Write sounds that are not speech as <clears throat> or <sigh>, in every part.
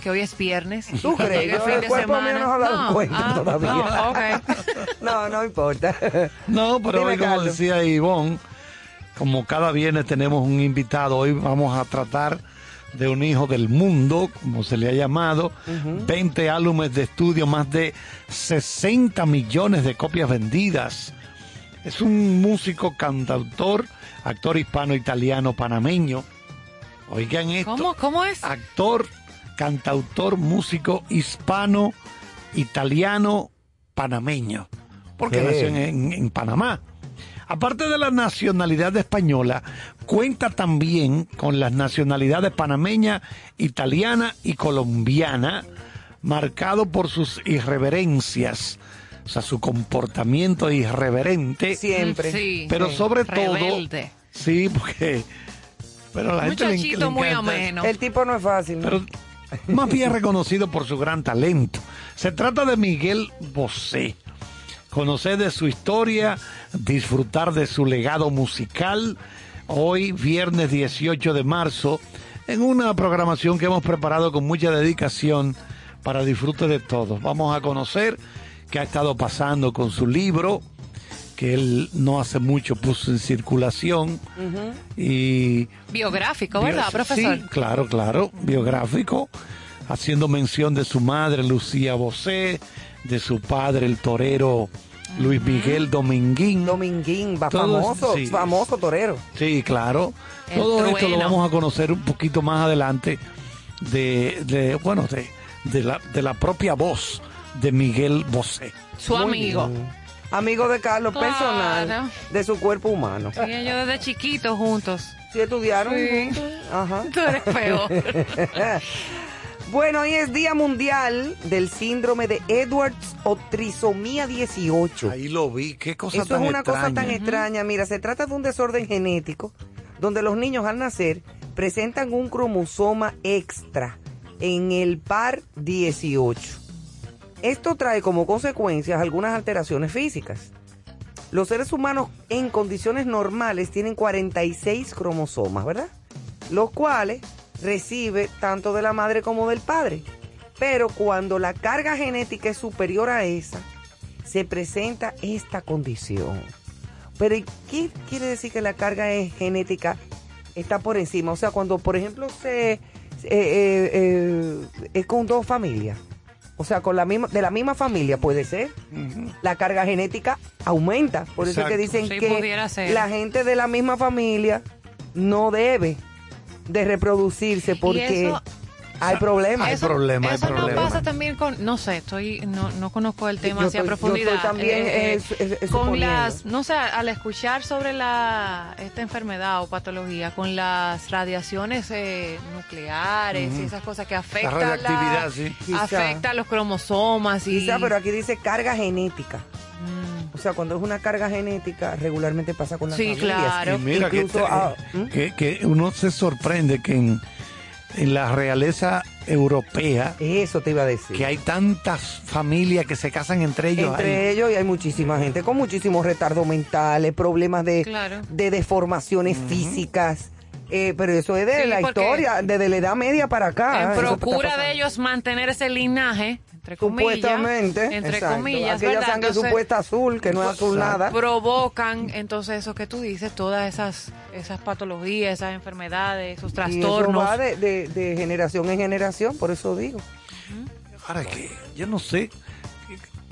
que hoy es viernes. ¿Tú crees? El fin el de cuerpo mío semana. no se ha dado No, cuenta ah, todavía. no. <laughs> No, no importa. No, pero Dime, hoy, como Carlos. decía Ivonne, como cada viernes tenemos un invitado, hoy vamos a tratar de un hijo del mundo, como se le ha llamado, 20 álbumes de estudio, más de 60 millones de copias vendidas. Es un músico, cantautor, actor hispano-italiano panameño. Oigan esto. ¿Cómo, ¿Cómo es? Actor, cantautor, músico hispano, italiano, panameño. Porque ¿Qué? nació en, en- en Panamá. Aparte de la nacionalidad española, cuenta también con las nacionalidades panameña, italiana y colombiana, marcado por sus irreverencias, o sea, su comportamiento irreverente. Siempre. Sí, pero sí. sobre Rebelde. todo, sí, porque, pero la gente le, le Muchachito muy encanta- ameno. El tipo no es fácil. ¿no? pero más bien reconocido por su gran talento. Se trata de Miguel Bosé. Conocer de su historia, disfrutar de su legado musical. Hoy, viernes 18 de marzo, en una programación que hemos preparado con mucha dedicación para disfrute de todos. Vamos a conocer qué ha estado pasando con su libro, que él no hace mucho puso en circulación. Y Biográfico, ¿verdad, profesor? Sí, claro, claro, biográfico, haciendo mención de su madre Lucía Bosé, de su padre el torero Luis Miguel Dominguín. Dominguín, va Todo famoso, sí. famoso torero. Sí, claro. El Todo esto lo vamos a conocer un poquito más adelante de, de bueno, de, de la, de la propia voz de Miguel Bosé. Su Muy amigo. bien. Amigo de Carlos, Claro. personal, de su cuerpo humano. Sí, ellos desde chiquitos juntos. ¿Sí estudiaron? Sí. juntos? Ajá. <laughs> Tú eres peor. <laughs> Bueno, hoy es Día Mundial del Síndrome de Edwards o Trisomía 18. Ahí lo vi, qué cosa Eso tan es una cosa extraña. tan extraña. Mira, se trata de un desorden genético donde los niños al nacer presentan un cromosoma extra en el par 18. Esto trae como consecuencias algunas alteraciones físicas. Los seres humanos en condiciones normales tienen 46 cromosomas, ¿verdad? Los cuales recibe tanto de la madre como del padre. Pero cuando la carga genética es superior a esa, se presenta esta condición. Pero ¿y ¿qué quiere decir que la carga es genética está por encima? O sea, cuando por ejemplo se eh, eh, eh, es con dos familias, o sea, con la misma de la misma familia puede ser, la carga genética aumenta. Por eso es que dicen Sí, que la gente de la misma familia no debe de reproducirse porque eso- hay problemas. Hay problema, hay eso no problema. pasa también con, no sé, estoy, no, no conozco el tema así a estoy- yo profundidad. estoy también, Eh, es- es- es con suponiendo. las, no sé, al escuchar sobre la esta enfermedad o patología, con las radiaciones eh, nucleares y esas cosas que afectan la, radioactividad, sí. Afecta los cromosomas y Quizá, pero aquí dice carga genética. Mm. O sea, cuando es una carga genética, regularmente pasa con las Sí, familias. claro. Y mira que, Incluso, te- ah, ¿hmm? que, que uno se sorprende que en, en la realeza europea Eso te iba a decir. que hay tantas familias que se casan entre ellos. Entre ahí. ellos y hay muchísima gente con muchísimos retardos mentales, problemas de, Claro. de deformaciones físicas. Eh, pero eso es de Sí, la historia, desde la edad media para acá. en procura de ellos mantener ese linaje, entre comillas, Supuestamente. entre exacto. comillas, Aquella ¿verdad? sangre Entonces, supuesta azul, que no es azul nada. provocan entonces eso que tú dices, todas esas esas patologías, esas enfermedades, esos Y eso trastornos. va de, de- de generación en generación, por eso digo. Ahora que yo no sé,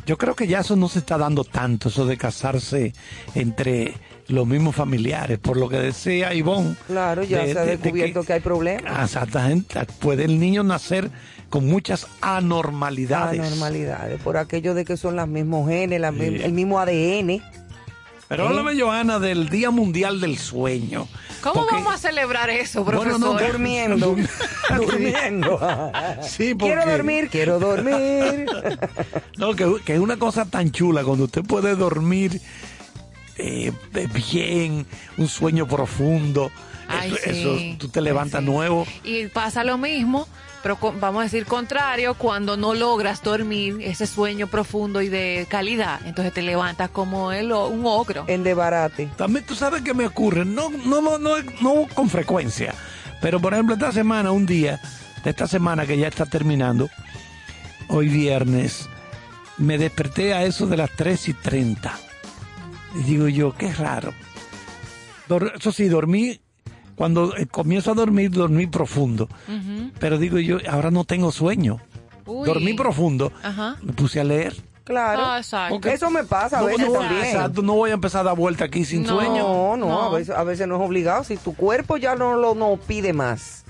yo creo que ya eso no se está dando tanto, eso de casarse entre los mismos familiares, por lo que decía Ivonne. Claro, ya de- se ha de- de descubierto que, hay problemas. Exactamente, puede el niño nacer con muchas anormalidades. Anormalidades, por aquello de que son los mismos genes, la Sí. el mismo ADN. Pero ¿Eh? háblame, Johanna, del Día Mundial del Sueño. ¿Cómo Porque- vamos a celebrar eso, Bueno, profesor? no, Durmiendo. <laughs> <laughs> durmiendo. Sí, porque- Quiero dormir, quiero dormir. <laughs> No, que, que es una cosa tan chula cuando usted puede dormir eh, bien, un sueño profundo. Ay, eso, sí. eso, tú te levantas Ay, sí. nuevo. Y pasa lo mismo, pero con- vamos a decir contrario, cuando no logras dormir ese sueño profundo y de calidad, entonces te levantas como el, o- un ogro. En debarate. También tú sabes que me ocurre, no, no, no, no, no con frecuencia, pero por ejemplo esta semana, un día, de esta semana que ya está terminando, hoy viernes, me desperté a eso de las 3 y 30. Y digo yo, qué raro. Eso sí, dormí, cuando eh, comienzo a dormir, dormí profundo. Pero digo yo, ahora no tengo sueño. Uy. Dormí profundo. Ajá. Me puse a leer. Claro. Ah, exacto. Porque- Eso me pasa a No, veces no, también. exacto, no voy a empezar a dar vuelta aquí sin No. sueño. No, no, No. A, veces, a veces no es obligado. Si tu cuerpo ya no lo no pide más.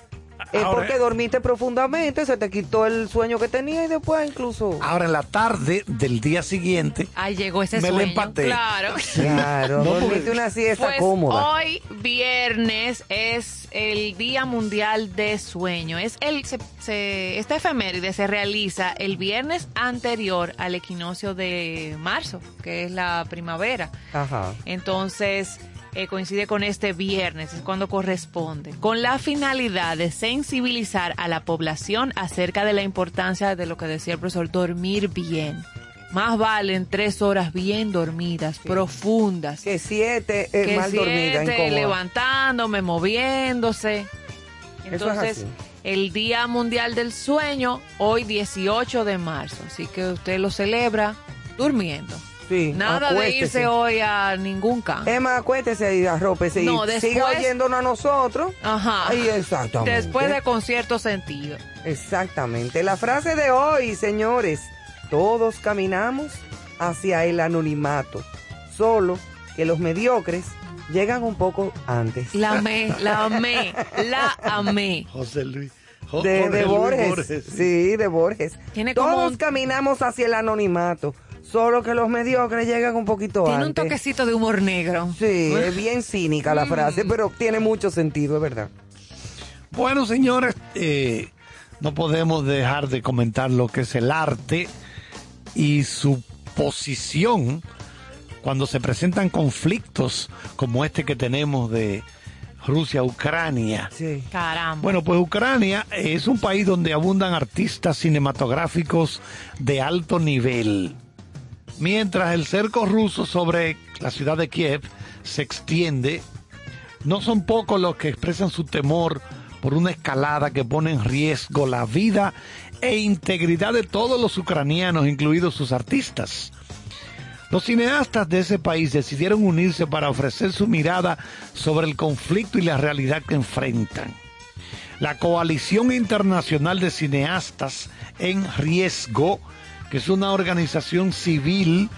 Es Ahora- porque dormiste profundamente, se te quitó el sueño que tenía y después incluso... Ahora en la tarde del día siguiente, Ahí llegó ese Me la sueño. empaté. Claro. <laughs> Claro, No, dormiste porque- una siesta Pues cómoda. hoy viernes es el Día Mundial de Sueño. Es el se, se- esta efeméride se realiza el viernes anterior al equinoccio de marzo, que es la primavera. Ajá. Entonces eh, coincide con este viernes, es cuando corresponde, con la finalidad de sensibilizar a la población acerca de la importancia de lo que decía el profesor, dormir bien. Más valen tres horas bien dormidas, profundas, Que siete eh, que mal siete levantándome, moviéndose. Eso es Entonces, así. el Día Mundial del Sueño, hoy 18 de marzo, así que usted lo celebra durmiendo. Sí, Nada de acuéstese. irse hoy a ningún campo. Emma, acuéstese y arrópese No, y después- siga oyéndonos a nosotros. Ajá. Ay, exactamente. Después de con cierto sentido. Exactamente. La frase de hoy, señores. Todos caminamos hacia el anonimato. Solo que los mediocres llegan un poco antes. La <laughs> amé, la amé, la amé. José Luis. Jo- De, Jorge de Luis Borges. Sí, de Borges. Tiene como Todos un- caminamos hacia el anonimato. Solo que los mediocres llegan un poquito Tiene un antes. toquecito de humor negro. Sí, es bien cínica Mm. la frase, pero tiene mucho sentido, es verdad. Bueno, señores, eh, no podemos dejar de comentar lo que es el arte y su posición cuando se presentan conflictos como este que tenemos de Rusia-Ucrania. Sí. Caramba. Bueno, pues Ucrania es un país donde abundan artistas cinematográficos de alto nivel. Mientras el cerco ruso sobre la ciudad de Kiev se extiende, no son pocos los que expresan su temor por una escalada que pone en riesgo la vida e integridad de todos los ucranianos, incluidos sus artistas. Los cineastas de ese país decidieron unirse para ofrecer su mirada sobre el conflicto y la realidad que enfrentan. La Coalición Internacional de Cineastas en Riesgo, que es una organización civil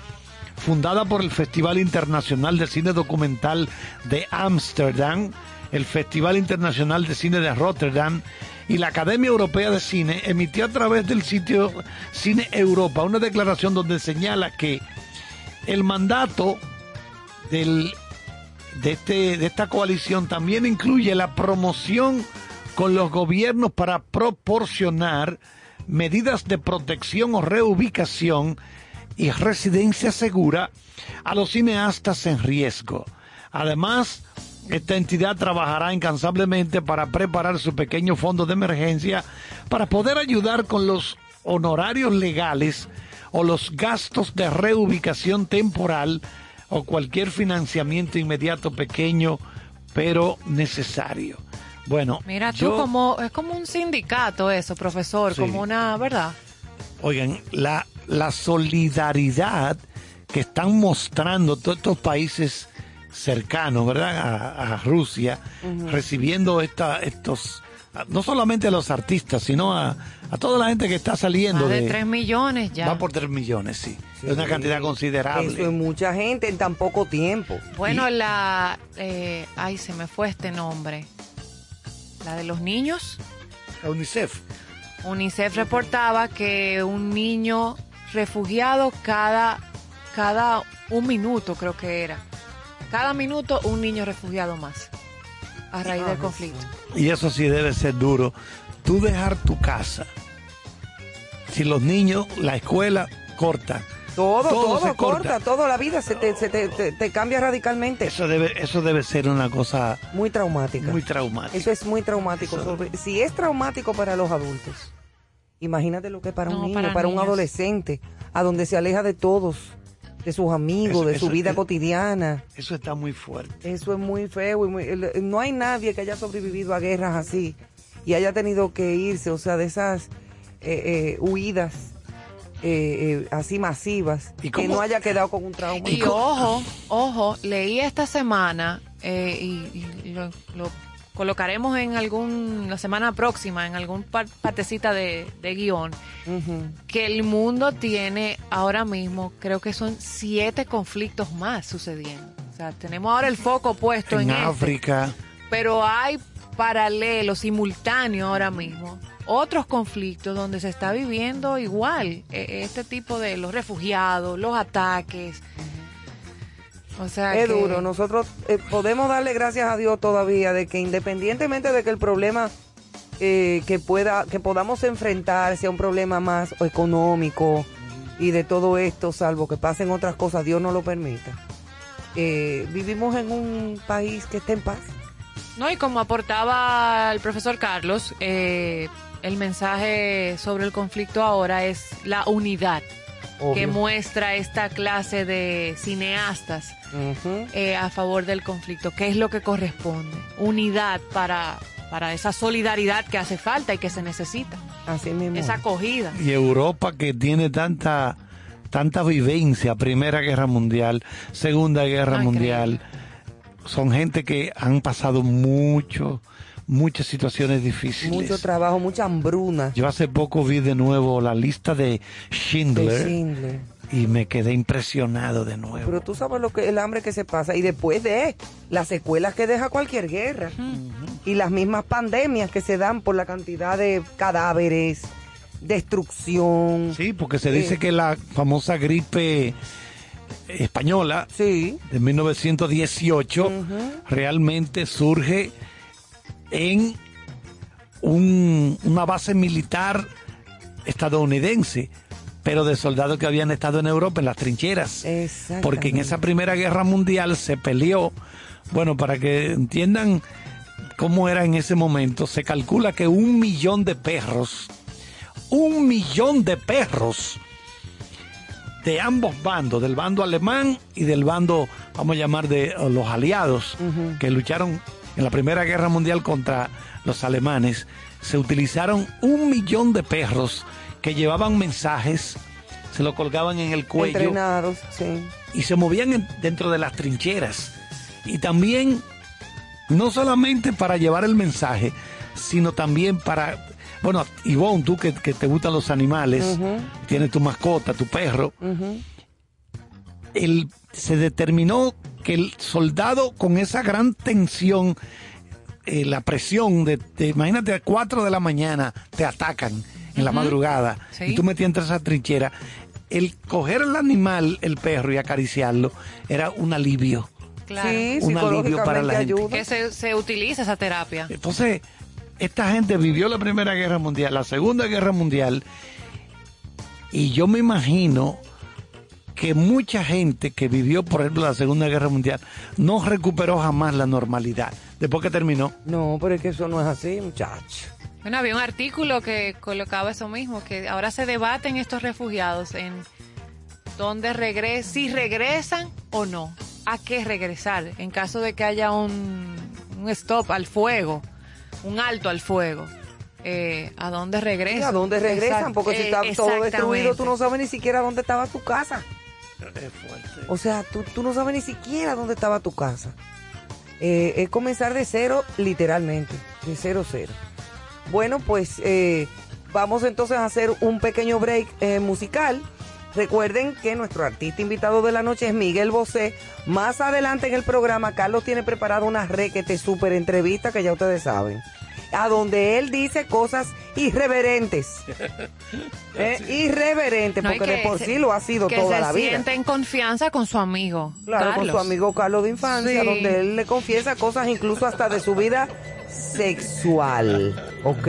fundada por el Festival Internacional de Cine Documental de Ámsterdam, el Festival Internacional de Cine de Rotterdam y la Academia Europea de Cine, emitió a través del sitio Cine Europa una declaración donde señala que el mandato del, de, este, de esta coalición también incluye la promoción con los gobiernos para proporcionar medidas de protección o reubicación y residencia segura a los cineastas en riesgo. Además, esta entidad trabajará incansablemente para preparar su pequeño fondo de emergencia para poder ayudar con los honorarios legales o los gastos de reubicación temporal o cualquier financiamiento inmediato pequeño pero necesario. Bueno, Mira, tú yo- como, es como un sindicato eso, profesor, Sí. como una, ¿verdad? Oigan, la, la solidaridad que están mostrando todos estos países cercanos, ¿verdad? A, a Rusia, recibiendo esta, estos, no solamente a los artistas, sino a, a toda la gente que está saliendo Más de de... 3 millones ya. Va por 3 millones, sí. Sí. Es una cantidad considerable. Eso es mucha gente en tan poco tiempo. Bueno, Y- la... eh, ay, se me fue este nombre. La de los niños. La UNICEF. UNICEF reportaba que un niño refugiado cada, cada un minuto, creo que era. Cada minuto un niño refugiado más. A raíz Ah, del conflicto. Y eso sí debe ser duro. Tú dejar tu casa. Si los niños, la escuela, corta. Todo, Todo todo, se corta. corta, toda la vida se te, se te, te- te cambia radicalmente. Eso debe, eso debe ser una cosa Muy traumática. muy traumática. Eso es muy traumático. Eso- sobre- si es traumático para los adultos, imagínate lo que es para No, un niño, para para, un adolescente, a donde se aleja de todos, de sus amigos, Eso- de su eso- vida cotidiana. Eso está muy fuerte. Eso es muy feo y muy- no hay nadie que haya sobrevivido a guerras así y haya tenido que irse, o sea, de esas eh, eh, huidas eh, eh, así masivas, ¿Y que no haya quedado con un trauma. Y ojo, ojo, leí esta semana eh, y, y lo, lo colocaremos en algún, la semana próxima, en algún par- partecita de, de guion, que el mundo tiene ahora mismo, creo que son siete conflictos más sucediendo. O sea, tenemos ahora el foco puesto en, en este, África. pero hay paralelos, simultáneos ahora mismo, otros conflictos donde se está viviendo igual eh, este tipo de los refugiados, los ataques. O sea, Es que- duro, nosotros eh, podemos darle gracias a Dios todavía de que independientemente de que el problema eh, que pueda que podamos enfrentar sea un problema más económico y de todo esto, salvo que pasen otras cosas, Dios no lo permita. Eh, vivimos en un país que está en paz. No, y como aportaba el profesor Carlos, eh, el mensaje sobre el conflicto ahora es la unidad que muestra esta clase de cineastas eh, a favor del conflicto, que es lo que corresponde. Unidad para, para esa solidaridad que hace falta y que se necesita. Así mismo. Esa acogida. Y Europa que tiene tanta tanta vivencia, Primera Guerra Mundial, Segunda Guerra Ah, Mundial, son gente que han pasado mucho, muchas situaciones difíciles. Mucho trabajo, mucha hambruna. Yo hace poco vi de nuevo la lista de de Schindler y me quedé impresionado de nuevo. Pero tú sabes lo que el hambre que se pasa y después de las secuelas que deja cualquier guerra y las mismas pandemias que se dan por la cantidad de cadáveres, destrucción. Sí, porque se dice Eh. que la famosa gripe española Sí. de 1918 Ujú. realmente surge en un- una base militar estadounidense, pero de soldados que habían estado en Europa en las trincheras. Porque en esa Primera Guerra Mundial se peleó, bueno, para que entiendan cómo era en ese momento, se calcula que un millón de perros, un millón de perros de ambos bandos, del bando alemán y del bando, vamos a llamar, de los aliados, que lucharon en la Primera Guerra Mundial contra los alemanes, se utilizaron un millón de perros que llevaban mensajes, se lo colgaban en el cuello Entrenados, sí. y se movían en- dentro de las trincheras. Y también, no solamente para llevar el mensaje, sino también para, bueno, Ivonne, tú que, que te gustan los animales, tienes tu mascota, tu perro, el, se determinó que el soldado con esa gran tensión, eh, la presión de, de- imagínate a 4 de la mañana te atacan en la madrugada Sí. y tú metías entre esa trinchera, el coger el animal, el perro y acariciarlo era un alivio. Claro. Sí, Un alivio para la gente. ayuda. Que se, se utiliza esa terapia. Entonces, esta gente vivió la Primera Guerra Mundial, la Segunda Guerra Mundial, y yo me imagino que mucha gente que vivió, por ejemplo, la Segunda Guerra Mundial, no recuperó jamás la normalidad después que terminó. No, pero es que eso no es así, muchacho. Bueno, había un artículo que colocaba eso mismo, que ahora se debaten estos refugiados en dónde regresan, si regresan o no, a qué regresar, en caso de que haya un, un stop al fuego, un alto al fuego, eh, a dónde ¿Y regresan. a dónde regresan? Porque si eh, está todo destruido, tú no sabes ni siquiera dónde estaba tu casa. O sea, tú, tú no sabes ni siquiera dónde estaba tu casa. Eh, es comenzar de cero, literalmente, de cero, cero. Bueno, pues eh, vamos entonces a hacer un pequeño break eh, musical. Recuerden que nuestro artista invitado de la noche es Miguel Bosé. Más adelante en el programa, Carlos tiene preparado una requete super entrevista que ya ustedes saben. A donde él dice cosas irreverentes. <laughs> Eh, Irreverentes, No, porque de por se- sí lo ha sido que toda se la vida. siente en confianza con su amigo. Claro, con Carlos. su amigo Carlos de infancia, Sí. donde él le confiesa cosas incluso hasta de su vida sexual, ¿ok?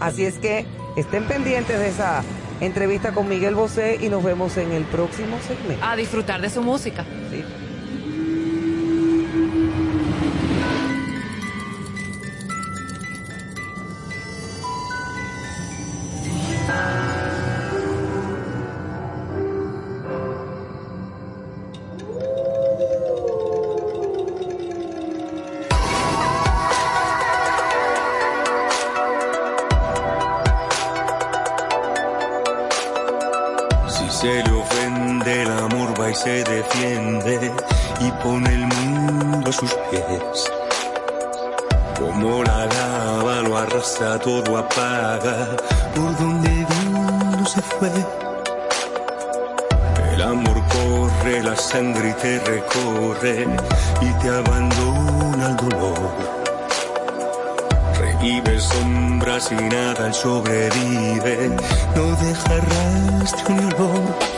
Así es que estén pendientes de esa entrevista con Miguel Bosé y nos vemos en el próximo segmento. A disfrutar de su música. Sí. Y te abandona el dolor. Revive sombras y nada, sobrevive, no deja rastro ni olor.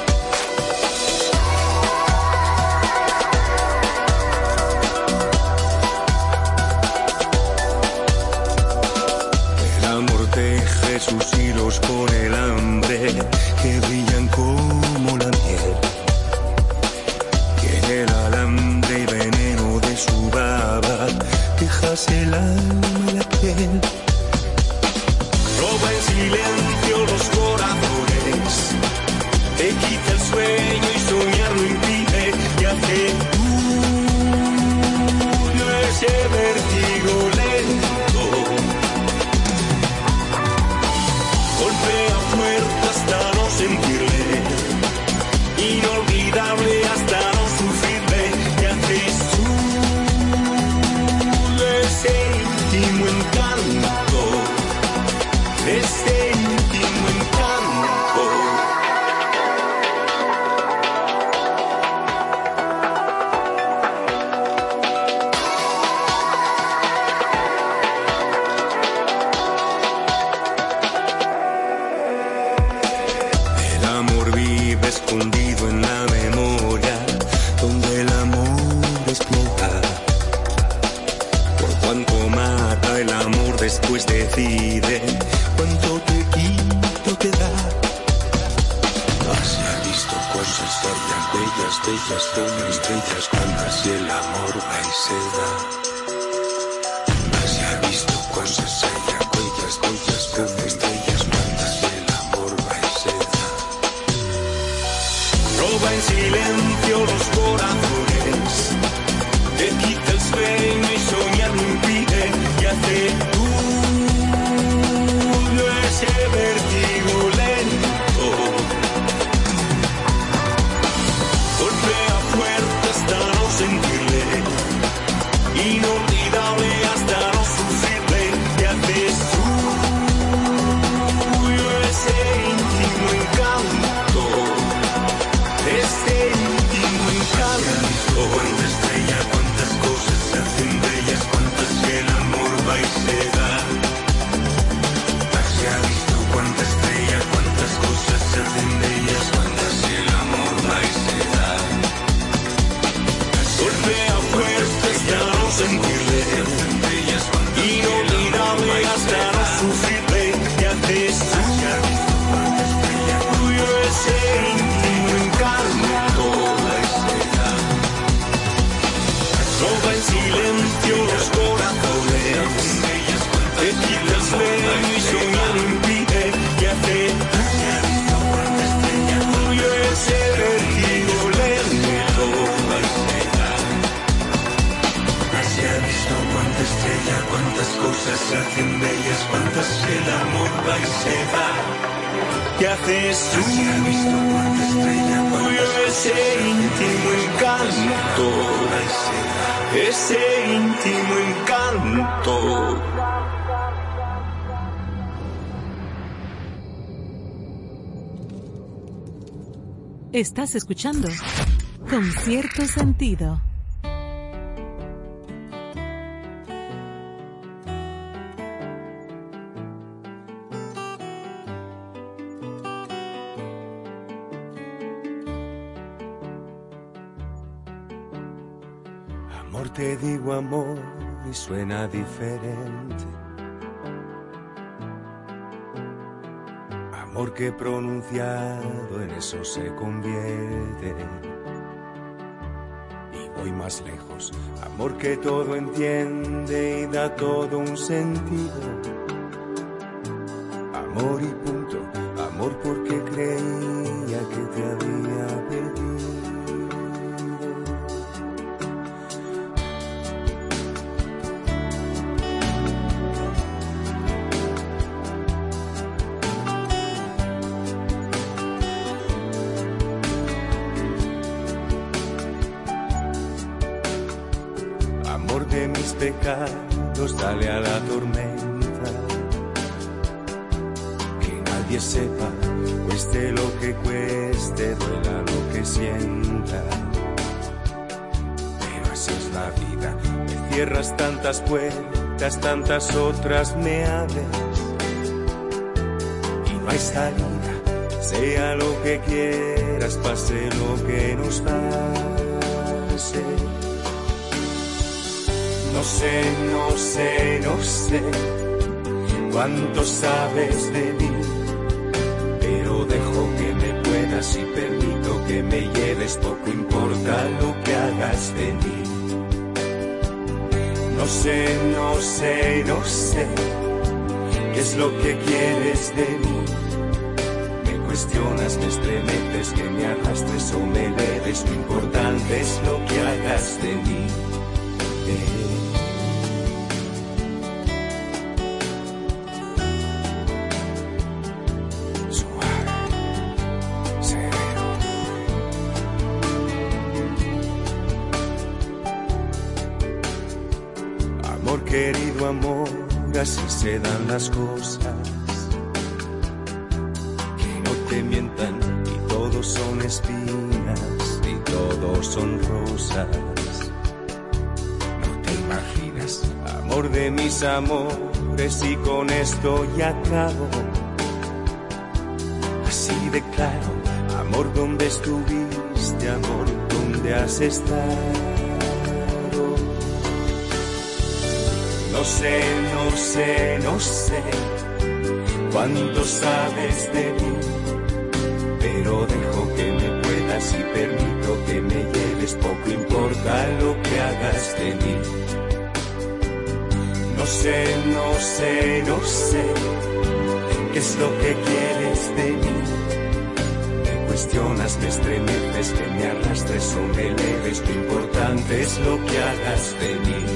Estás escuchando con cierto sentido. Amor te digo amor y suena diferente porque pronunciado en eso se convierte. Y voy más lejos, amor que todo entiende y da todo un sentido. Amor y punto, tantas puertas, tantas otras me abres. Y no hay salida, sea lo que quieras, pase lo que nos pase. No sé, no sé, no sé cuánto sabes de mí, sé, no sé, no sé qué es lo que quieres de mí. Me cuestionas, me estremeces, que me arrastres o me leves, lo importante es lo que hagas de mí. Eh. Se dan las cosas. Que no te mientan y todos son espinas y todos son rosas. No te imaginas, amor de mis amores y con esto ya acabo. Así de claro, amor donde estuviste, amor donde has estado. Sé, no sé, no sé cuánto sabes de mí, pero dejo que me puedas y permito que me lleves, poco importa lo que hagas de mí. No sé, no sé, no sé qué es lo que quieres de mí. Me cuestionas, me estremeces, que me arrastres o me leves, lo importante es lo que hagas de mí.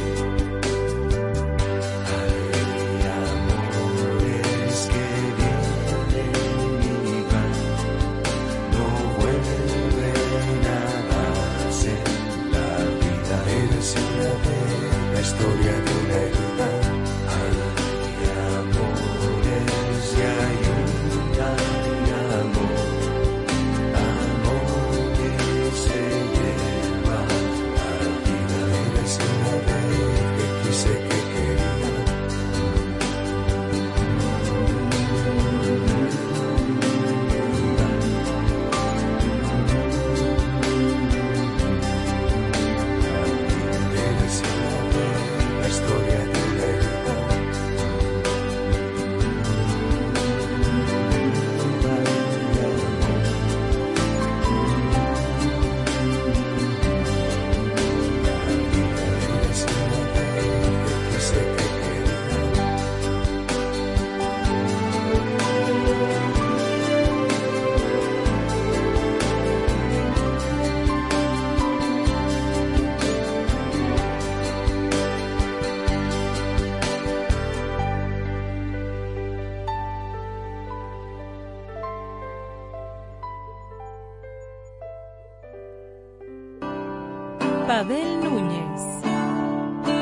Pavel Núñez.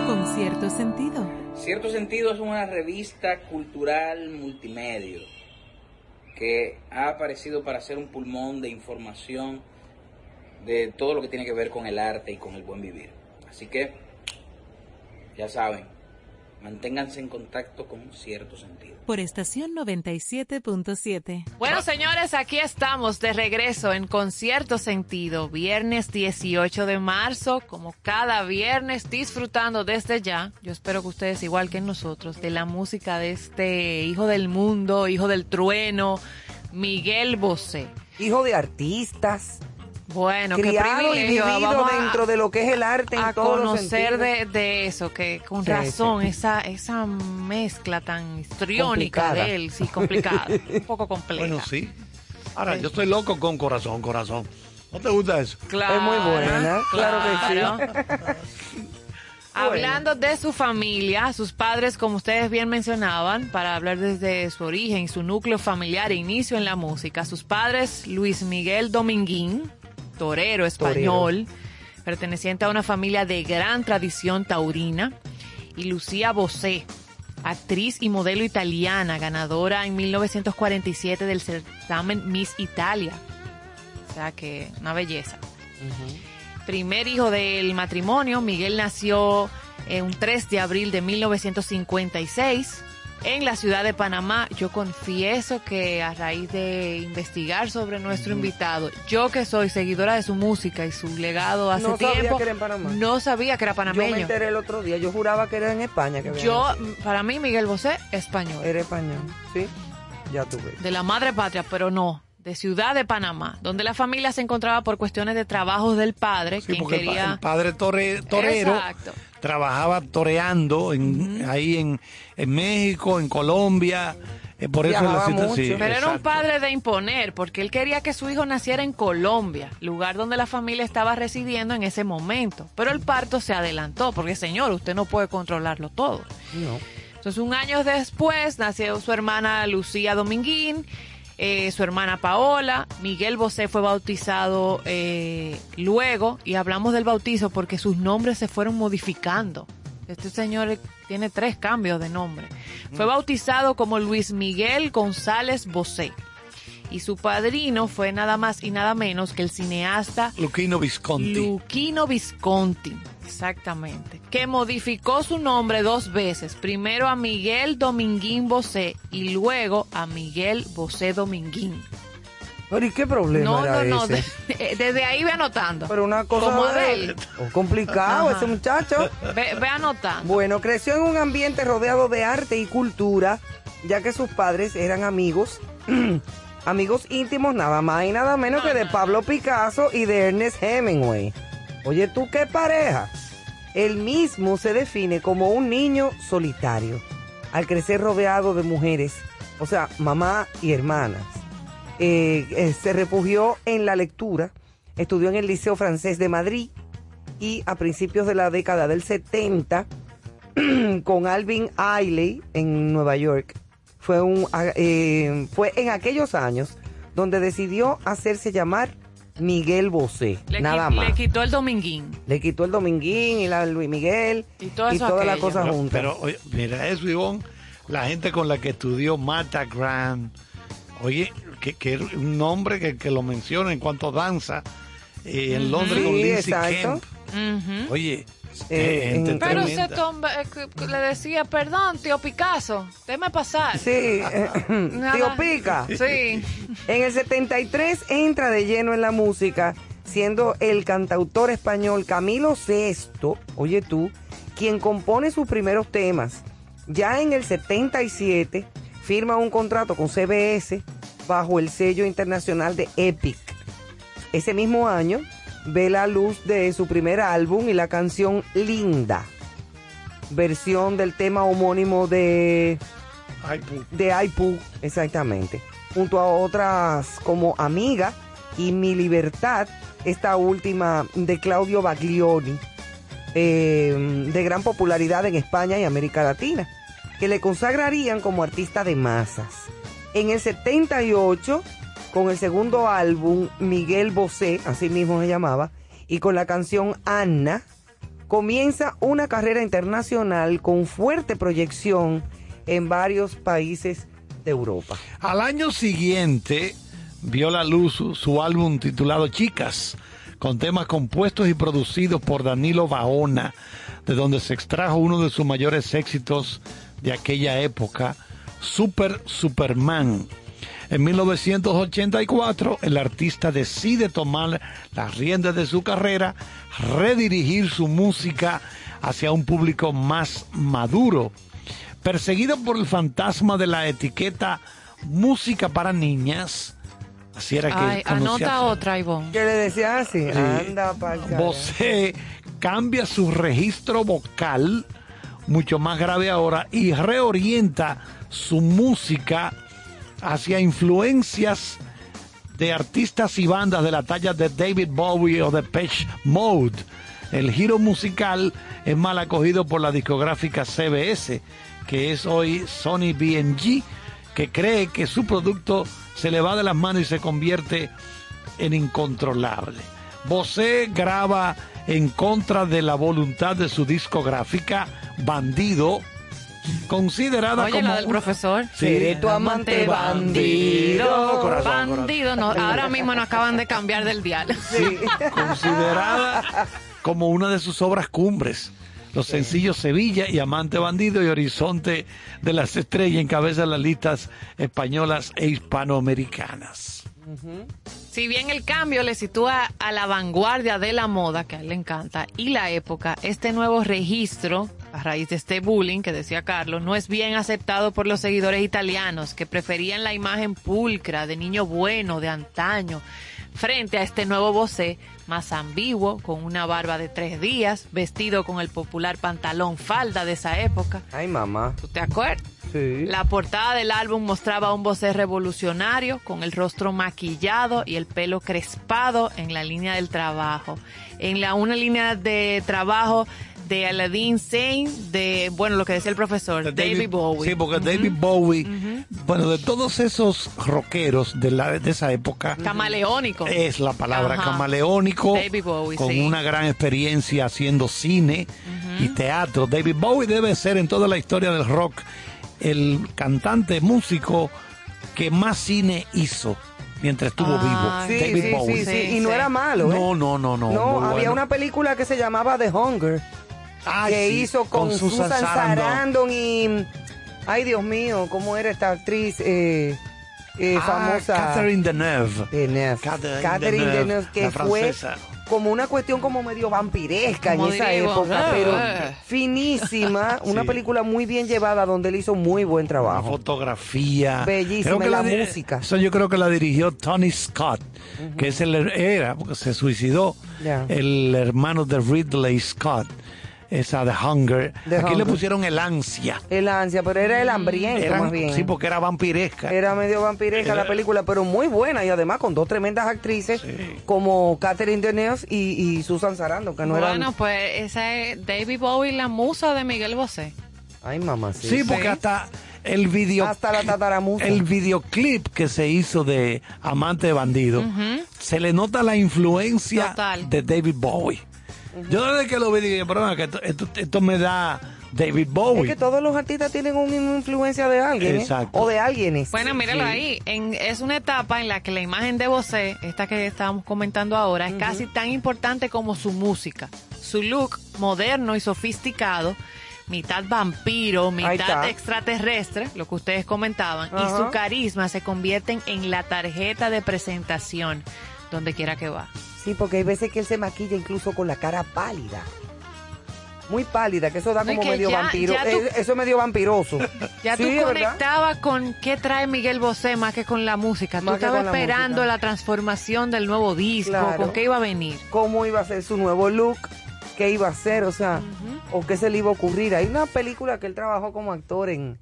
Con cierto sentido. Cierto sentido es una revista cultural multimedia que ha aparecido para ser un pulmón de información de todo lo que tiene que ver con el arte y con el buen vivir. Así que, ya saben, manténganse en contacto con cierto sentido. Por estación 97.7. Bueno, señores, aquí estamos de regreso en Concierto Sentido, viernes 18 de marzo, como cada viernes, disfrutando desde ya. Yo espero que ustedes, igual que nosotros, de la música de este hijo del mundo, hijo del trueno, Miguel Bosé. Hijo de artistas, Bueno, qué criado y privilegio. vivido Vamos a- dentro de lo que es el arte en a todos conocer de, de eso, que con Sí, razón, sí. esa esa mezcla tan histriónica Complicada. de él, sí, complicada, <laughs> un poco compleja. Bueno, sí. Ahora, yo estoy loco con corazón, corazón. ¿No te gusta eso? Claro, Es muy buena, claro que sí. <laughs> Hablando de su familia, sus padres, como ustedes bien mencionaban, para hablar desde su origen, su núcleo familiar e inicio en la música. Sus padres, Luis Miguel Dominguín, torero español, perteneciente a una familia de gran tradición taurina, y Lucía Bosé, actriz y modelo italiana, ganadora en 1947 del certamen Miss Italia. O sea que una belleza. Primer hijo del matrimonio, Miguel nació eh, un 3 de abril de 1956 en la ciudad de Panamá. Yo confieso que a raíz de investigar sobre nuestro invitado, yo que soy seguidora de su música y su legado hace No sabía tiempo, que era en Panamá. no sabía que era Yo panameño. me enteré el otro día, yo juraba que era en España que Yo, nacido. para mí, Miguel Bosé, español. Era español, ¿sí? Ya tuve. de la madre patria, pero no, de Ciudad de Panamá, donde la familia se encontraba por cuestiones de trabajos del padre, Sí, quien porque el pa- quería... el padre torre- torero Exacto. Trabajaba toreando en, ahí en, en México, en Colombia. eh, por eso la cita- mucho. sí, Pero era un padre de imponer, porque él quería que su hijo naciera en Colombia, lugar donde la familia estaba residiendo en ese momento. Pero el parto se adelantó, porque señor, usted no puede controlarlo todo. No. Entonces, un año después nació su hermana Lucía Dominguín, eh, su hermana Paola, Miguel Bosé fue bautizado eh, luego, y hablamos del bautizo porque sus nombres se fueron modificando. Este señor tiene tres cambios de nombre. Fue bautizado como Luis Miguel González Bosé. Y su padrino fue nada más y nada menos que el cineasta Luquino Visconti. Luquino Visconti, exactamente, que modificó su nombre dos veces, primero a Miguel Dominguín Bosé y luego a Miguel Bosé Dominguín. Pero ¿y qué problema No, era no, no, ese? de- desde ahí ve anotando. Pero una cosa Como de complicado Ajá. ese muchacho. Ve, ve anotando. Bueno, creció en un ambiente rodeado de arte y cultura, ya que sus padres eran amigos, <clears throat> amigos íntimos nada más y nada menos que de Pablo Picasso y de Ernest Hemingway. Oye, ¿tú qué pareja? Él mismo se define como un niño solitario, al crecer rodeado de mujeres, o sea, mamá y hermanas. Eh, eh, se refugió en la lectura, estudió en el Liceo Francés de Madrid y a principios de la década del 70 <clears throat> con Alvin Ailey en Nueva York. Eh, fue en aquellos años donde decidió hacerse llamar Miguel Bosé, Le, nada más. le quitó el Dominguín. Le quitó el Dominguín y la Luis Miguel Y todo eso toda la cosa Pero, junta. pero, oye, mira eso, Ivonne, la gente con la que estudió Martha Grant, oye, que, que un nombre que, que lo menciona en cuanto a danza eh, en Londres con Lindsay exacto. Kemp. Oye, Eh, en- Pero ese tombe eh, le decía, perdón, tío Picasso, déjeme pasar. Sí, eh, <clears throat> tío Pica. Sí. En el 73 entra de lleno en la música, siendo el cantautor español Camilo VI, oye tú, quien compone sus primeros temas. Ya en el 77 firma un contrato con CBS bajo el sello internacional de Epic. Ese mismo año ve la luz de su primer álbum y la canción Linda, versión del tema homónimo de Ay, pu- de Aipu, exactamente. Junto a otras como Amiga y Mi Libertad, esta última de Claudio Baglioni, eh, de gran popularidad en España y América Latina, que le consagrarían como artista de masas. En el 78, con el segundo álbum, Miguel Bosé, así mismo se llamaba, y con la canción Anna, comienza una carrera internacional con fuerte proyección en varios países de Europa. Al año siguiente vio la luz su, álbum titulado Chicas, con temas compuestos y producidos por Danilo Baona, de donde se extrajo uno de sus mayores éxitos de aquella época, Super Superman. En 1984, el artista decide tomar las riendas de su carrera, redirigir su música hacia un público más maduro. Perseguido por el fantasma de la etiqueta música para niñas, así era que Ay, conocía anota otra, Ivonne. ¿Qué le decía así? Anda carajo. Bosé cambia su registro vocal, mucho más grave ahora, y reorienta su música hacia influencias de artistas y bandas de la talla de David Bowie o de Page Mode. El giro musical es mal acogido por la discográfica CBS, que es hoy Sony BMG, que cree que su producto se le va de las manos y se convierte en incontrolable. Bosé graba en contra de la voluntad de su discográfica Bandido, considerada Oye, como la del una- profesor. Sí. Seré tu amante bandido. Corazón, bandido. No, ahora mismo nos acaban de cambiar del dial. Sí. considerada como una de sus obras cumbres. Los sencillos Sevilla y Amante Bandido y Horizonte de las Estrellas encabezan las listas españolas e hispanoamericanas. Si bien el cambio le sitúa a la vanguardia de la moda, que a él le encanta, y la época, este nuevo registro, a raíz de este bullying que decía Carlos, no es bien aceptado por los seguidores italianos, que preferían la imagen pulcra de niño bueno de antaño, frente a este nuevo Bosé más ambiguo, con una barba de tres días, vestido con el popular pantalón falda de esa época. Ay, mamá. ¿Tú te acuerdas? Sí. La portada del álbum mostraba un Bosé revolucionario con el rostro maquillado y el pelo crespado en la línea del trabajo. En la una línea de trabajo de Aladdin Sane, de, bueno, lo que decía el profesor, De David, Bowie. Sí, porque David Bowie, bueno, de todos esos rockeros de, la, de esa época, Camaleónico. es la palabra Ajá. camaleónico, David Bowie, con sí. una gran experiencia haciendo cine y teatro. David Bowie debe ser en toda la historia del rock el cantante, músico que más cine hizo mientras estuvo Ah, vivo. Sí, David sí, Bowie. sí, sí, Sí, Y no sí. era malo, ¿eh? No, no, no, no. Había bueno. una película que se llamaba The Hunger, Ay, que sí, hizo con, Susan, Sarandon. y... Ay, Dios mío, ¿cómo era esta actriz eh, eh, Ah, famosa? Catherine Deneuve. Deneuve. Catherine Catherine Deneuve, Deneuve, que la fue como una cuestión como medio vampiresca Como en esa época, pero Eh. finísima, <laughs> una Sí. película muy bien llevada donde él hizo muy buen La trabajo. fotografía. Bellísima, Creo que y la música. Eso yo creo que la dirigió Tony Scott, que es el era, porque se suicidó, el hermano de Ridley Scott. Esa de Hunger. The Aquí le Hunger. pusieron el ansia. El ansia, pero era el hambriento Eran- más bien. Sí, porque era vampiresca. Era medio vampiresca la película, pero muy buena y además con dos tremendas actrices Sí. como Catherine Deneuve y, y Susan Sarandon, que no bueno, eran... pues esa es David Bowie, la musa de Miguel Bosé. Ay, mamá, sí. sí, porque Sí. hasta el video Hasta la tataramusa. el videoclip que se hizo de Amante de Bandido, se le nota la influencia Total. de David Bowie. Yo desde que lo vi dije, pero que esto, esto, esto me da David Bowie. Es que todos los artistas tienen una influencia de alguien, ¿eh? O de alguienes. Bueno, míralo ahí. En- es una etapa en la que la imagen de Bosé, esta que estábamos comentando ahora, es casi tan importante como su música. Su look moderno y sofisticado, mitad vampiro, mitad extraterrestre, lo que ustedes comentaban, y su carisma se convierten en la tarjeta de presentación donde quiera que va. Sí, porque hay veces que él se maquilla incluso con la cara pálida. Muy pálida, que eso da como medio ya- vampiro. ya tú- Eh, Eso es medio vampiroso. <laughs> Ya Sí, tú conectabas con qué trae Miguel Bosé más que con la música. Tú Más que estabas la esperando la transformación del nuevo disco, Claro. con qué iba a venir. Cómo iba a ser su nuevo look, qué iba a hacer, o sea, o qué se le iba a ocurrir. Hay una película que él trabajó como actor en...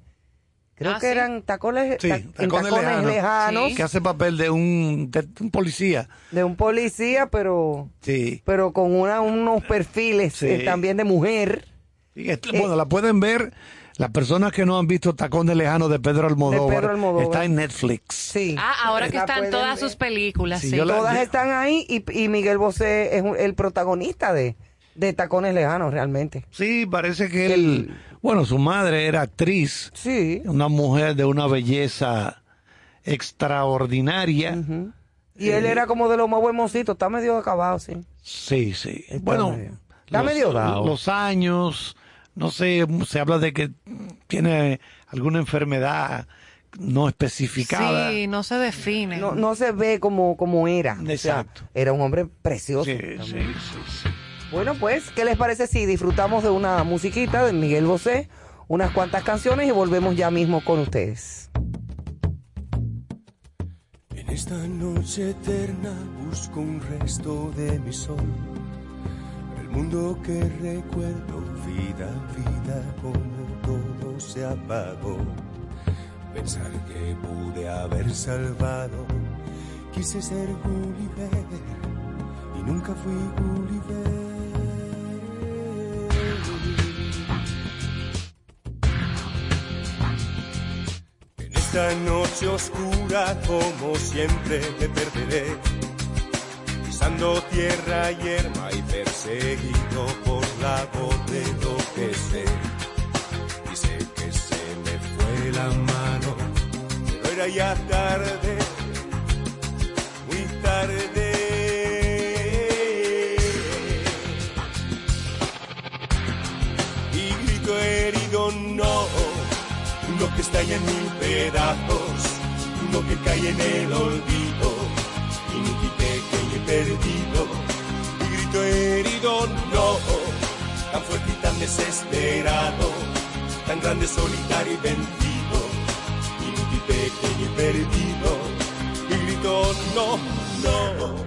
Creo Ah, que ¿sí? eran tacones, Sí, Tacones tacones Lejanos. lejanos Sí. que hace papel de un, de un policía. de un policía, pero Sí. pero con una, unos perfiles Sí. eh, también de mujer. Eh, bueno, la pueden ver. Las personas que no han visto Tacones Lejanos de Pedro Almodóvar, Pedro Almodóvar. está en Netflix. Sí. Ah, ahora que están todas ver. sus películas, Sí, sí. yo la- Todas están ahí y, y Miguel Bosé es un- el protagonista de, de Tacones Lejanos, realmente. Sí, parece que él, bueno, su madre era actriz, Sí. una mujer de una belleza extraordinaria. Y él era como de los más buenos está medio acabado, sí. Sí, sí. Está bueno, medio- está medio dado. los años, no sé, se habla de que tiene alguna enfermedad no especificada. Sí, no se define. No, no se ve como, como era. O sea, Exacto. era un hombre precioso. Sí, sí, sí. Bueno, pues, ¿qué les parece si disfrutamos de una musiquita de Miguel Bosé, unas cuantas canciones y volvemos ya mismo con ustedes? En esta noche eterna busco un resto de mi sol. El mundo que recuerdo, vida, vida, como todo se apagó. Pensar que pude haber salvado. Quise ser Gulliver y nunca fui Gulliver. En esta noche oscura, como siempre, te perderé. Pisando tierra y herma y perseguido por la voz de lo que sé. Dice que se me fue la mano, pero era ya tarde, muy tarde no. Lo que estalla en mil pedazos, lo que cae en el olvido, y ni quité que perdido, mi grito herido no, tan fuerte y tan desesperado, tan grande, solitario y vencido, y ni quité que perdido, mi grito no, no.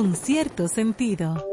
con cierto sentido.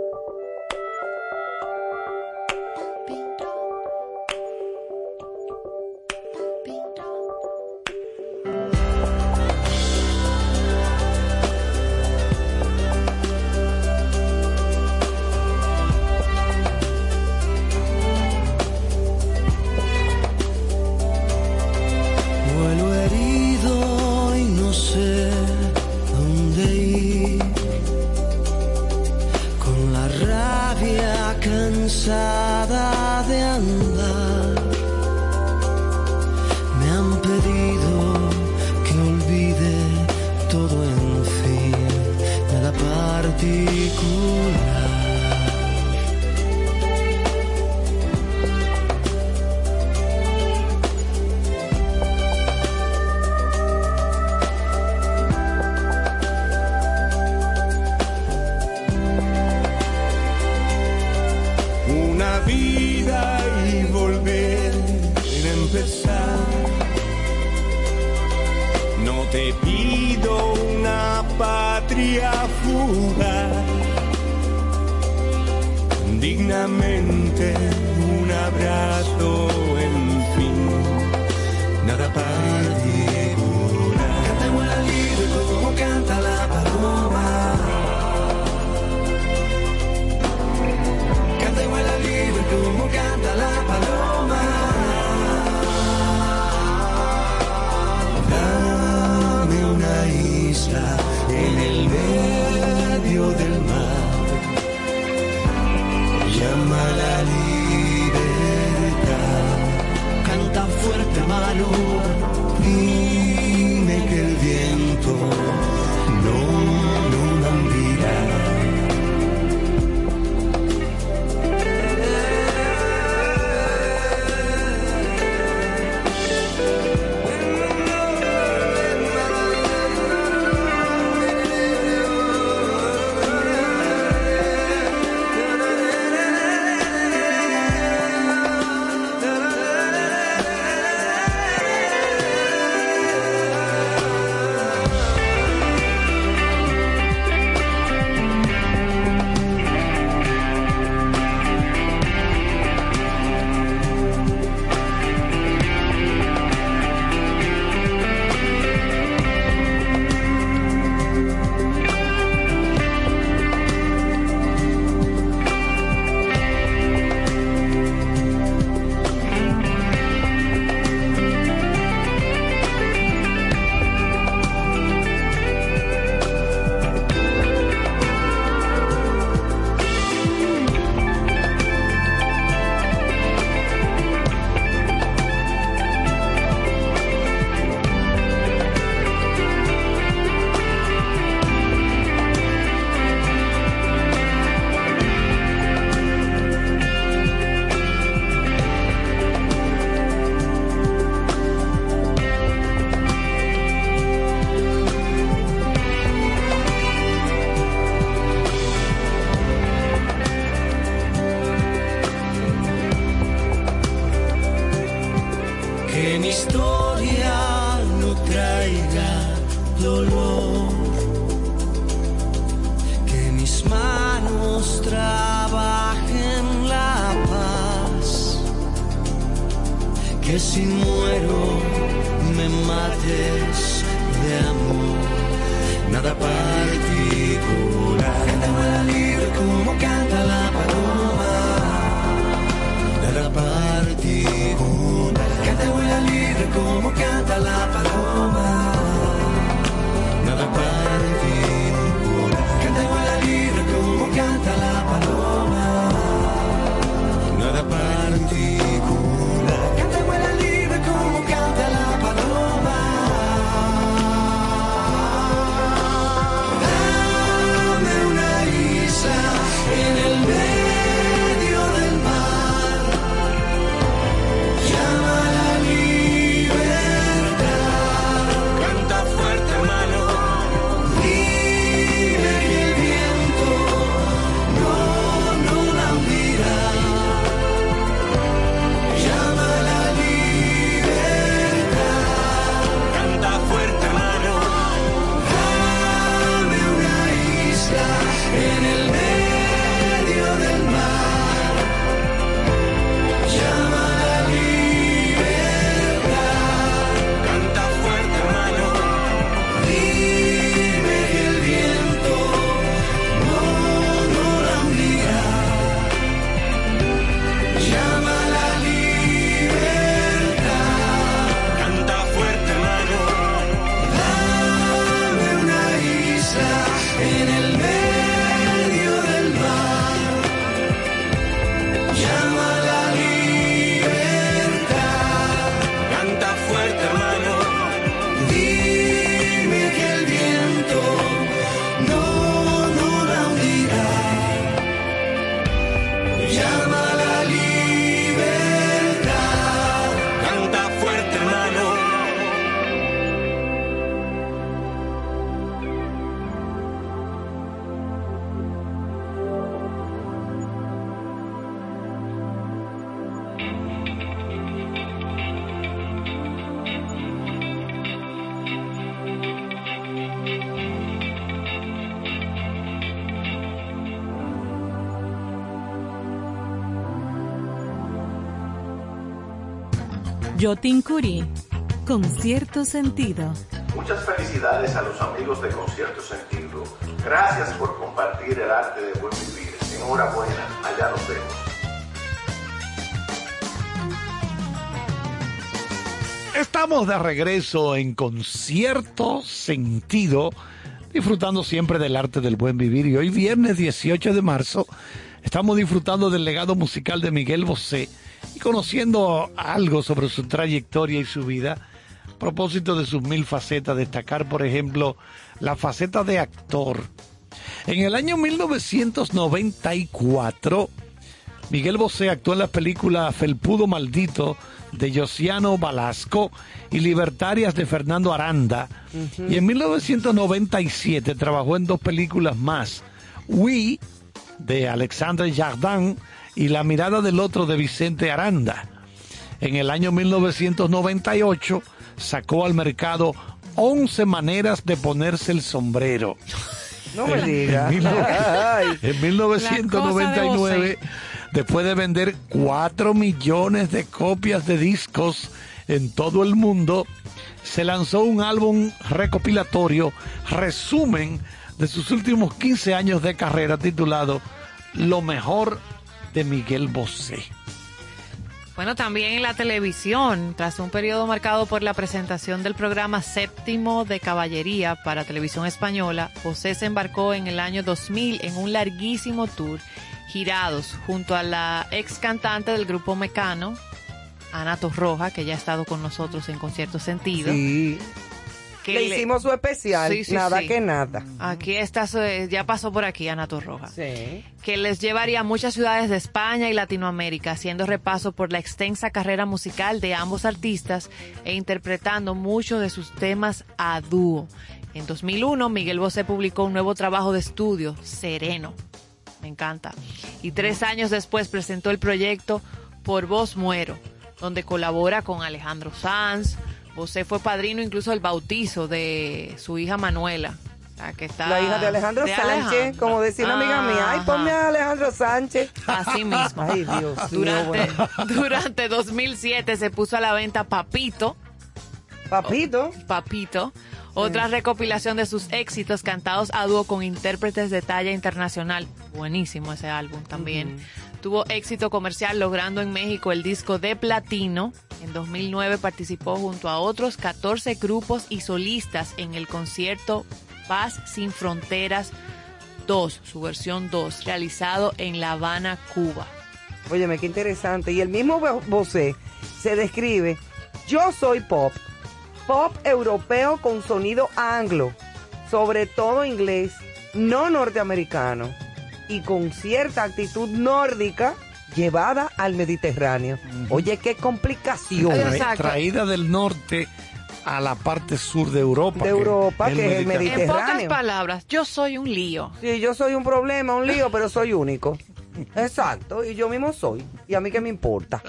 Yotin Curí, sentido. Muchas felicidades a los amigos de Concierto Sentido. Gracias por compartir el arte de buen vivir. Enhorabuena, allá nos vemos. Estamos de regreso en Concierto Sentido, disfrutando siempre del arte del buen vivir. Y hoy, viernes 18 de marzo, estamos disfrutando del legado musical de Miguel Bosé y conociendo algo sobre su trayectoria y su vida. A propósito de sus mil facetas, destacar, por ejemplo, la faceta de actor. En el año 1994, Miguel Bosé actuó en la película Felpudo Maldito de Josiano Balasco y Libertarias de Fernando Aranda. Y en 1997 trabajó en dos películas más, We de Alexandre Jardin y La mirada del otro de Vicente Aranda. En el año 1998 sacó al mercado 11 maneras de ponerse el sombrero. No me En- digas. <laughs> En, mil- Ay. en 1999, después de vender 4 millones de copias de discos en todo el mundo, se lanzó un álbum recopilatorio, resumen de sus últimos 15 años de carrera titulado Lo mejor de Miguel Bosé. Bueno, también en la televisión, tras un periodo marcado por la presentación del programa séptimo de caballería para televisión española, José se embarcó en el año 2000 en un larguísimo tour, girados junto a la ex cantante del grupo Mecano, Ana Torroja, que ya ha estado con nosotros en Concierto Sentido. Sí. Que Le hicimos su especial, Sí, sí, nada sí. que nada. Aquí está, su- ya pasó por aquí Ana Torroja. Sí. que les llevaría a muchas ciudades de España y Latinoamérica, haciendo repaso por la extensa carrera musical de ambos artistas e interpretando muchos de sus temas a dúo. En 2001, Miguel Bosé publicó un nuevo trabajo de estudio, Sereno. Me encanta. Y tres años después presentó el proyecto Por Vos Muero, donde colabora con Alejandro Sanz. Bosé fue padrino incluso del bautizo de su hija Manuela. Que está La hija de Alejandro de Sánchez, Alejandro. como decía una amiga mía, ay, ponme a Alejandro Sánchez. Así mismo. Ay, Dios Durante, bueno. <laughs> durante 2007 se puso a la venta Papito, Papito. Papito, otra recopilación de sus éxitos cantados a dúo con intérpretes de talla internacional. Buenísimo ese álbum también. Tuvo éxito comercial logrando en México el disco de platino. En 2009 participó junto a otros 14 grupos y solistas en el concierto Paz sin Fronteras 2, su versión 2, realizado en La Habana, Cuba. Óyeme, qué interesante. Y el mismo Bo- Bosé se describe, yo soy pop, pop europeo con sonido anglo, sobre todo inglés, no norteamericano, y con cierta actitud nórdica llevada al Mediterráneo. Oye, qué complicación. Exacto. Traída del norte a la parte sur de Europa. De Europa, que es el En pocas Mediterráneo. palabras, yo soy un lío. Sí, yo soy un problema, un lío, pero soy único. Exacto, y yo mismo soy. Y a mí qué me importa.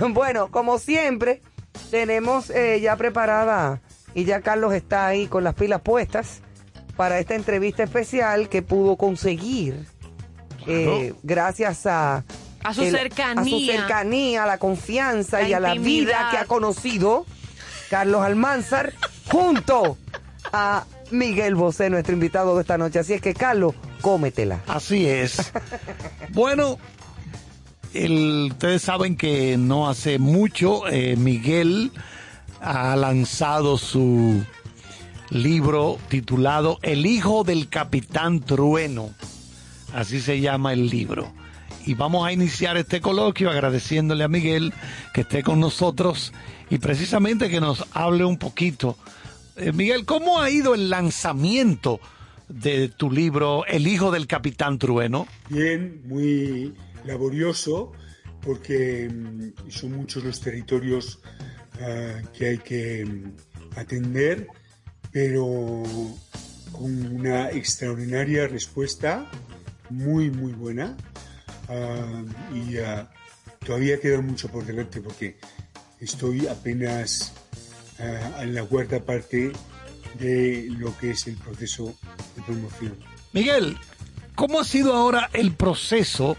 <laughs> bueno, como siempre, tenemos eh, ya preparada, y ya Carlos está ahí con las pilas puestas para esta entrevista especial que pudo conseguir eh, gracias a... A su A su cercanía. cercanía, a la confianza La y a la vida que ha conocido Carlos Almanzar junto a Miguel Bosé, nuestro invitado de esta noche. Así es que, Carlos, cómetela. Así es. Bueno, el- ustedes saben que no hace mucho eh, Miguel ha lanzado su libro titulado El hijo del capitán Trueno. Así se llama el libro. Y vamos a iniciar este coloquio agradeciéndole a Miguel que esté con nosotros y precisamente que nos hable un poquito. Eh, Miguel, ¿cómo ha ido el lanzamiento de tu libro El hijo del capitán Trueno? Bien, muy laborioso, porque mm, son muchos los territorios ah, que hay que mm, atender, pero con una extraordinaria respuesta, muy, muy buena. Ah, y ah, todavía queda mucho por delante porque estoy apenas ah, en la cuarta parte de lo que es el proceso de promoción. Miguel, ¿cómo ha sido ahora el proceso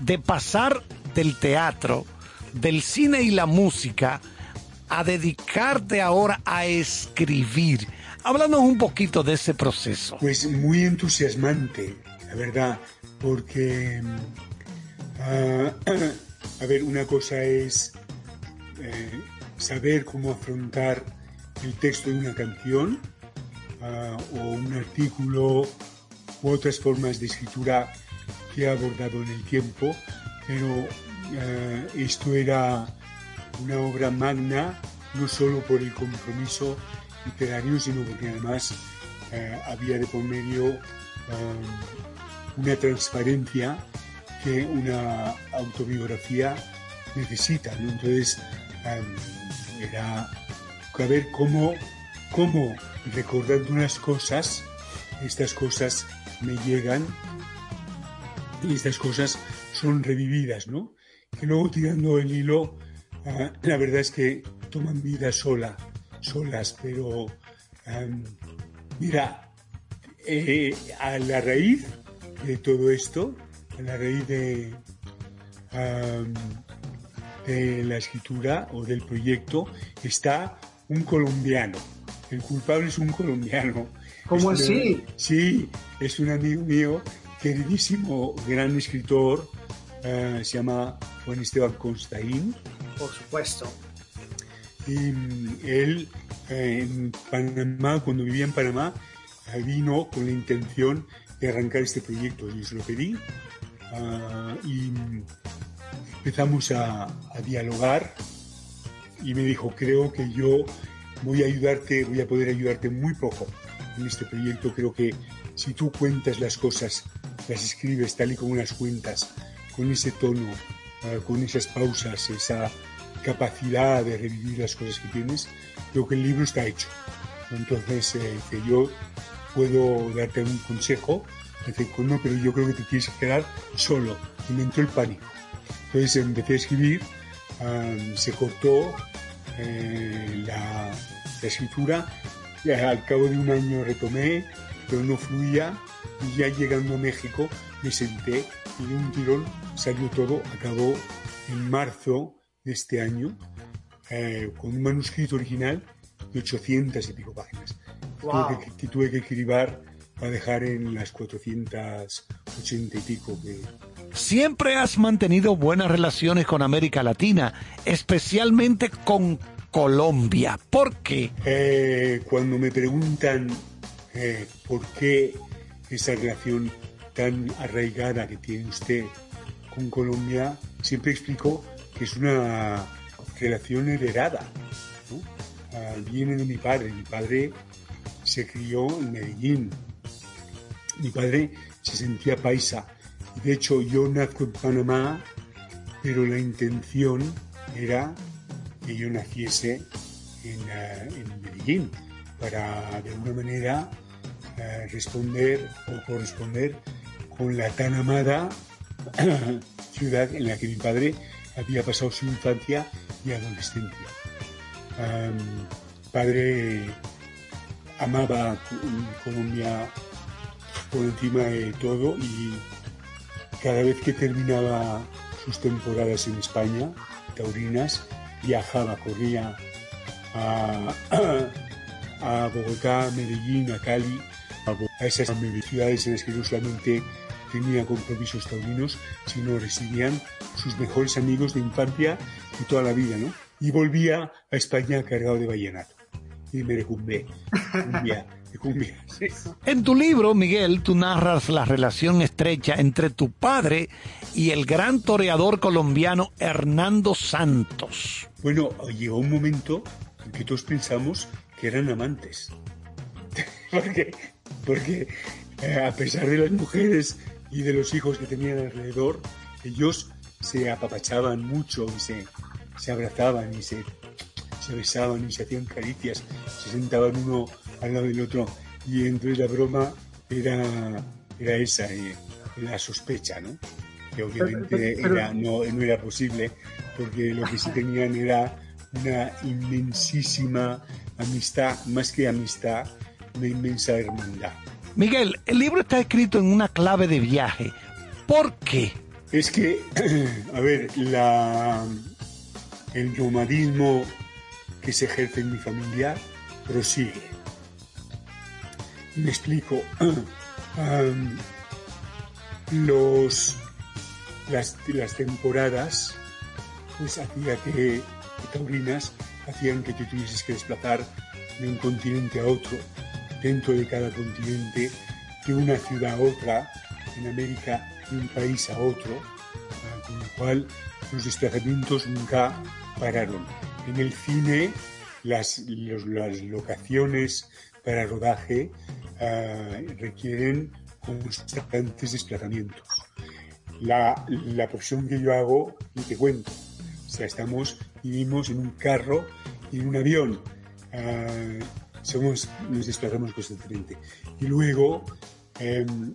de pasar del teatro, del cine y la música a dedicarte ahora a escribir? Háblanos un poquito de ese proceso. Pues muy entusiasmante, la verdad, porque, ah, <clears throat> a ver, una cosa es eh, saber cómo afrontar el texto de una canción ah, o un artículo u otras formas de escritura que he abordado en el tiempo, pero ah, esto era una obra magna no solo por el compromiso literario, sino porque además eh, había de por medio um, una transparencia que una autobiografía necesita. ¿no? Entonces, um, era a ver cómo, cómo recordando unas cosas, estas cosas me llegan y estas cosas son revividas, ¿no? Que luego tirando el hilo, ah, la verdad es que toman vida sola, solas, pero mira, eh, a la raíz de todo esto, a la raíz de, la escritura o del proyecto, está un colombiano. El culpable es un colombiano. ¿Cómo Es así? sí, es un amigo mío, queridísimo, gran escritor, eh, se llama Juan Esteban Constaín. Por supuesto. Él en Panamá, cuando vivía en Panamá, vino con la intención de arrancar este proyecto. Yo se lo pedí ah, y empezamos a, a dialogar y me dijo, creo que yo voy a ayudarte, voy a poder ayudarte muy poco en este proyecto. Creo que si tú cuentas las cosas, las escribes tal y como las cuentas, con ese tono, ah, con esas pausas, esa capacidad de revivir las cosas que tienes, creo que el libro está hecho. Entonces, eh, que yo puedo darte un consejo, dice, no, pero yo creo que te que quedar solo. Y me entró el pánico. Entonces empecé a escribir, ah, se cortó eh, la, la escritura, y al cabo de un año retomé, pero no fluía, y ya llegando a México me senté y de un tirón salió todo, acabó en marzo este año, eh, con un manuscrito original de 800 y pico páginas. Wow. Tuve que, que tuve que escribir para dejar en las 480 y pico que, Siempre has mantenido buenas relaciones con América Latina, especialmente con Colombia. ¿Por qué? Eh, cuando me preguntan eh, por qué esa relación tan arraigada que tiene usted con Colombia, siempre explico que es una relación heredada. ¿no? Ah, viene de mi padre. Mi padre se crió en Medellín. Mi padre se sentía paisa. De hecho, yo nazco en Panamá, pero la intención era que yo naciese en, eh, Medellín para de alguna manera eh, responder o corresponder con la tan amada <clears throat> ciudad en la que mi padre había pasado su infancia y adolescencia. Am, padre amaba Co- Colombia por encima de todo y cada vez que terminaba sus temporadas en España, taurinas, viajaba, corría a, a Bogotá, Medellín, a Cali, a esas ciudades en las que no solamente tenía compromisos taurinos, sino residían sus mejores amigos de infancia y toda la vida, ¿no? Y volvía a España cargado de vallenato. Y me recumbé. Cumbia, de cumbia. <laughs> sí. En tu libro, Miguel, tú narras la relación estrecha entre tu padre y el gran toreador colombiano Hernando Santos. Bueno, llegó un momento en que todos pensamos que eran amantes. <laughs> porque porque eh, a pesar de las mujeres y de los hijos que tenían alrededor, ellos se apapachaban mucho y se, se abrazaban y se, se besaban y se hacían caricias, se sentaban uno al lado del otro. Y entonces la broma era, era esa, eh, la sospecha, ¿no? Que obviamente Pero- pero- era, no, no era posible, porque lo que sí tenían era una inmensísima amistad, más que amistad, una inmensa hermandad. Miguel, el libro está escrito en una clave de viaje. ¿Por qué? Es que, <clears throat> a ver, la, el nomadismo que se ejerce en mi familia prosigue. Me explico. <clears throat> Am, los, las, las temporadas, pues hacía que, que Taurinas hacían que te tuvieses que desplazar de un continente a otro, dentro de cada continente, de una ciudad a otra, en América de un país a otro, ah, con lo cual los desplazamientos nunca pararon. En el cine, las, los- las locaciones para rodaje ah, requieren constantes desplazamientos. La, la profesión que yo hago, ni te cuento. O sea, estamos, vivimos en un carro y en un avión. Ah, somos, nos desplazamos constantemente. Y luego, em,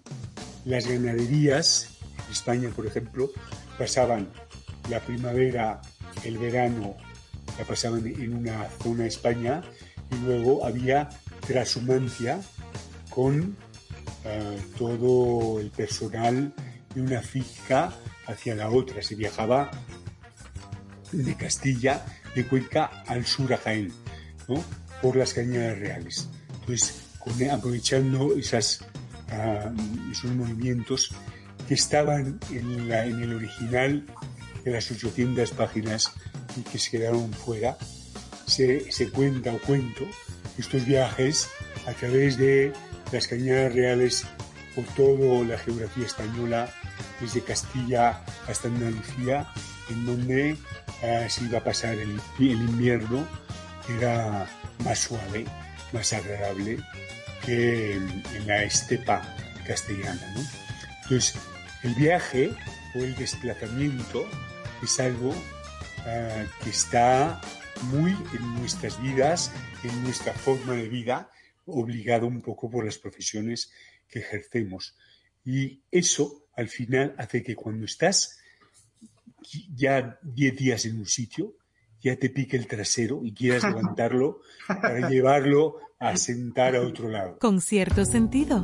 las ganaderías, en España, por ejemplo, pasaban la primavera, el verano, la pasaban en una zona de España y luego había transhumancia con eh, todo el personal de una finca hacia la otra. Se viajaba de Castilla, de Cuenca al sur a Jaén, ¿no? Por las cañadas reales. Entonces, con- aprovechando esas, ah, esos movimientos que estaban en, la- en el original de las 800 páginas y que se quedaron fuera, se, se cuenta o cuento estos viajes a través de las cañadas reales por toda la geografía española, desde Castilla hasta Andalucía, en donde ah, se iba a pasar el, el invierno, era más suave, más agradable que en, la estepa castellana. ¿no? Entonces, el viaje o el desplazamiento es algo ah, que está muy en nuestras vidas, en nuestra forma de vida, obligado un poco por las profesiones que ejercemos. Y eso, al final, hace que cuando estás ya 10 días en un sitio, ya te pique el trasero y quieras <laughs> levantarlo para llevarlo a sentar a otro lado. Con cierto sentido.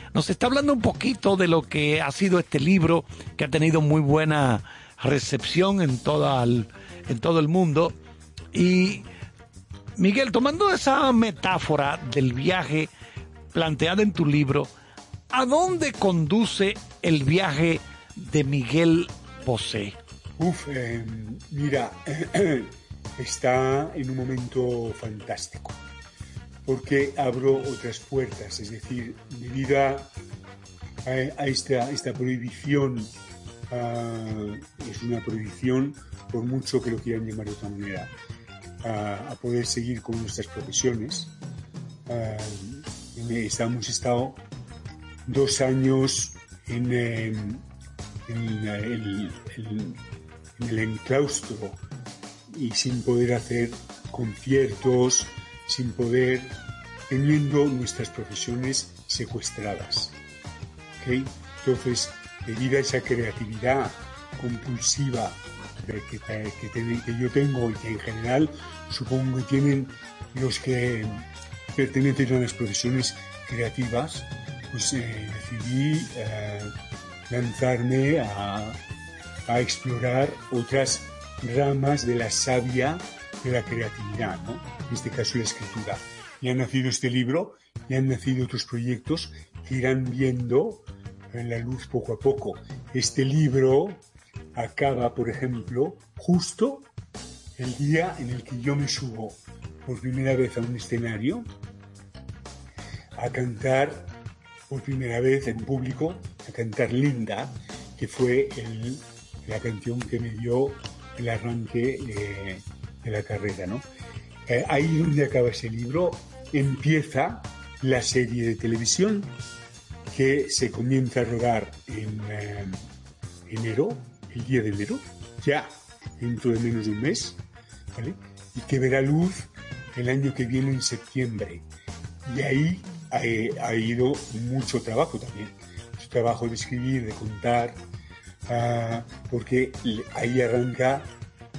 nos está hablando un poquito de lo que ha sido este libro, que ha tenido muy buena recepción en, toda el, en todo el mundo. Y Miguel, tomando esa metáfora del viaje planteada en tu libro, ¿a dónde conduce el viaje de Miguel Bosé? Uf, eh, mira, <clears throat> está en un momento fantástico, porque abro otras puertas, es decir, debido a, a esta, esta prohibición, ah, es una prohibición, por mucho que lo quieran llamar de otra manera, a, poder seguir con nuestras profesiones. Ah, estamos estado dos años en, em, el- en el enclaustro y sin poder hacer conciertos, sin poder, teniendo nuestras profesiones secuestradas. Entonces, debido a esa creatividad compulsiva que, que- yo tengo y que en general supongo que tienen los que pertenecen a las profesiones creativas, pues eh, decidí eh, lanzarme a, a explorar otras ramas de la savia de la creatividad, ¿no? En este caso la escritura. Y ha nacido este libro y han nacido otros proyectos que irán viendo en la luz poco a poco. Este libro acaba, por ejemplo, justo el día en el que yo me subo por primera vez a un escenario a cantar por primera vez en público, a cantar Linda, que fue la canción que me dio el arranque eh, de la carrera. ¿no? Eh, ahí donde acaba ese libro empieza la serie de televisión que se comienza a rodar en eh, enero, el día de enero, ya dentro de menos de un mes, y que verá luz el año que viene en septiembre. Y ahí ha, ha ido mucho trabajo también, mucho trabajo de escribir, de contar, ah, porque ahí arranca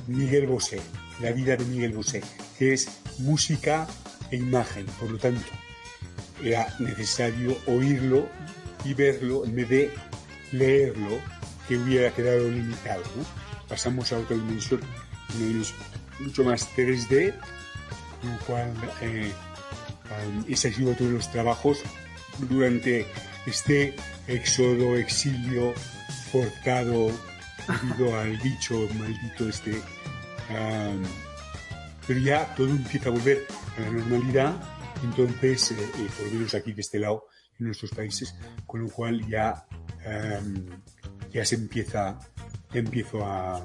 Miguel Bosé, la vida de Miguel Bosé, que es música e imagen, por lo tanto, era necesario oírlo y verlo en vez de leerlo, que hubiera quedado limitado. Pasamos a otra dimensión, mucho más 3D, con lo cual eh, ese ha sido otro de los trabajos durante este éxodo, exilio, forzado debido al bicho maldito este. Pero ya todo empieza a volver a la normalidad, entonces, eh, eh, por lo menos aquí de este lado, en nuestros países, con lo cual ya, um, ya se empieza, ya empiezo a, a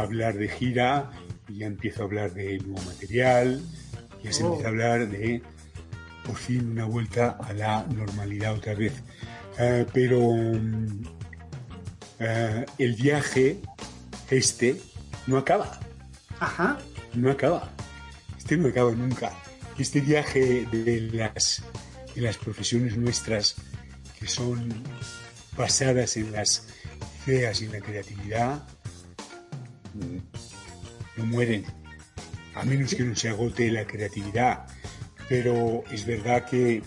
hablar de gira, ya empiezo a hablar de nuevo material, ya se Oh. empieza a hablar de por fin una vuelta a la normalidad otra vez. Eh, pero eh, el viaje este no acaba. Ajá. No acaba. Este no acaba nunca. Este viaje de las, de las profesiones nuestras que son basadas en las ideas y en la creatividad mm, no mueren, a menos que no se agote la creatividad. Pero es verdad que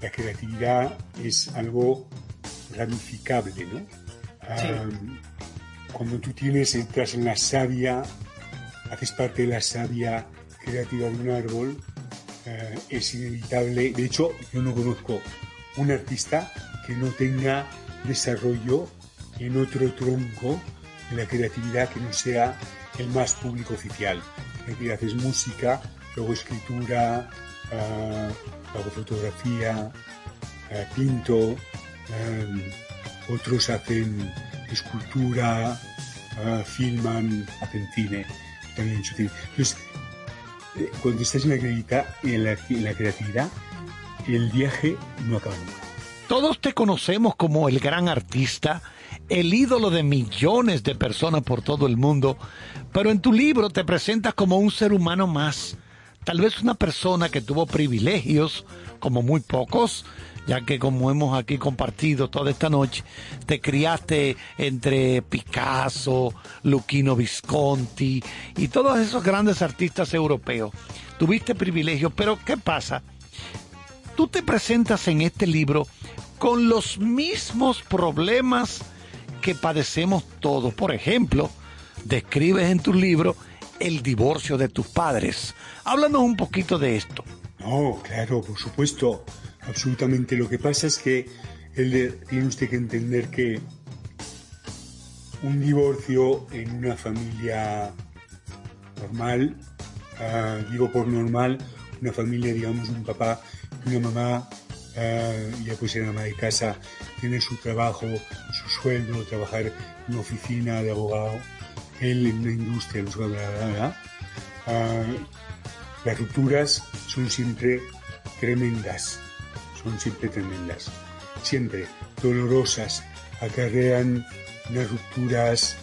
la creatividad es algo ramificable, ¿no? Ah, cuando tú tienes, entras en la savia, haces parte de la savia creativa de un árbol, eh, es inevitable. De hecho, yo no conozco un artista que no tenga desarrollo en otro tronco de la creatividad que no sea el más público oficial. Aquí haces música, luego escritura, ah, hago fotografía, ah, pinto, ah, otros hacen escultura, filman, hacen cine, también. Entonces, eh, cuando estás en la, creatividad, en la, en la creatividad, el viaje no acaba nunca. Todos te conocemos como el gran artista, el ídolo de millones de personas por todo el mundo, pero en tu libro te presentas como un ser humano más, tal vez una persona que tuvo privilegios, como muy pocos, ya que como hemos aquí compartido toda esta noche, te criaste entre Picasso, Luchino Visconti y todos esos grandes artistas europeos. Tuviste privilegios, pero ¿qué pasa? Tú te presentas en este libro con los mismos problemas que padecemos todos. Por ejemplo, describes en tu libro el divorcio de tus padres. Háblanos un poquito de esto. No, claro, por supuesto, absolutamente. Lo que pasa es que él, tiene usted que entender que un divorcio en una familia normal, ah, digo por normal, una familia, digamos, un papá y una mamá, ah, ya pues ser ama de casa, tiene su trabajo, su sueldo, trabajar en una oficina de abogado, él en una industria, bla. Ah, las rupturas son siempre tremendas, son siempre tremendas, siempre dolorosas, acarrean unas rupturas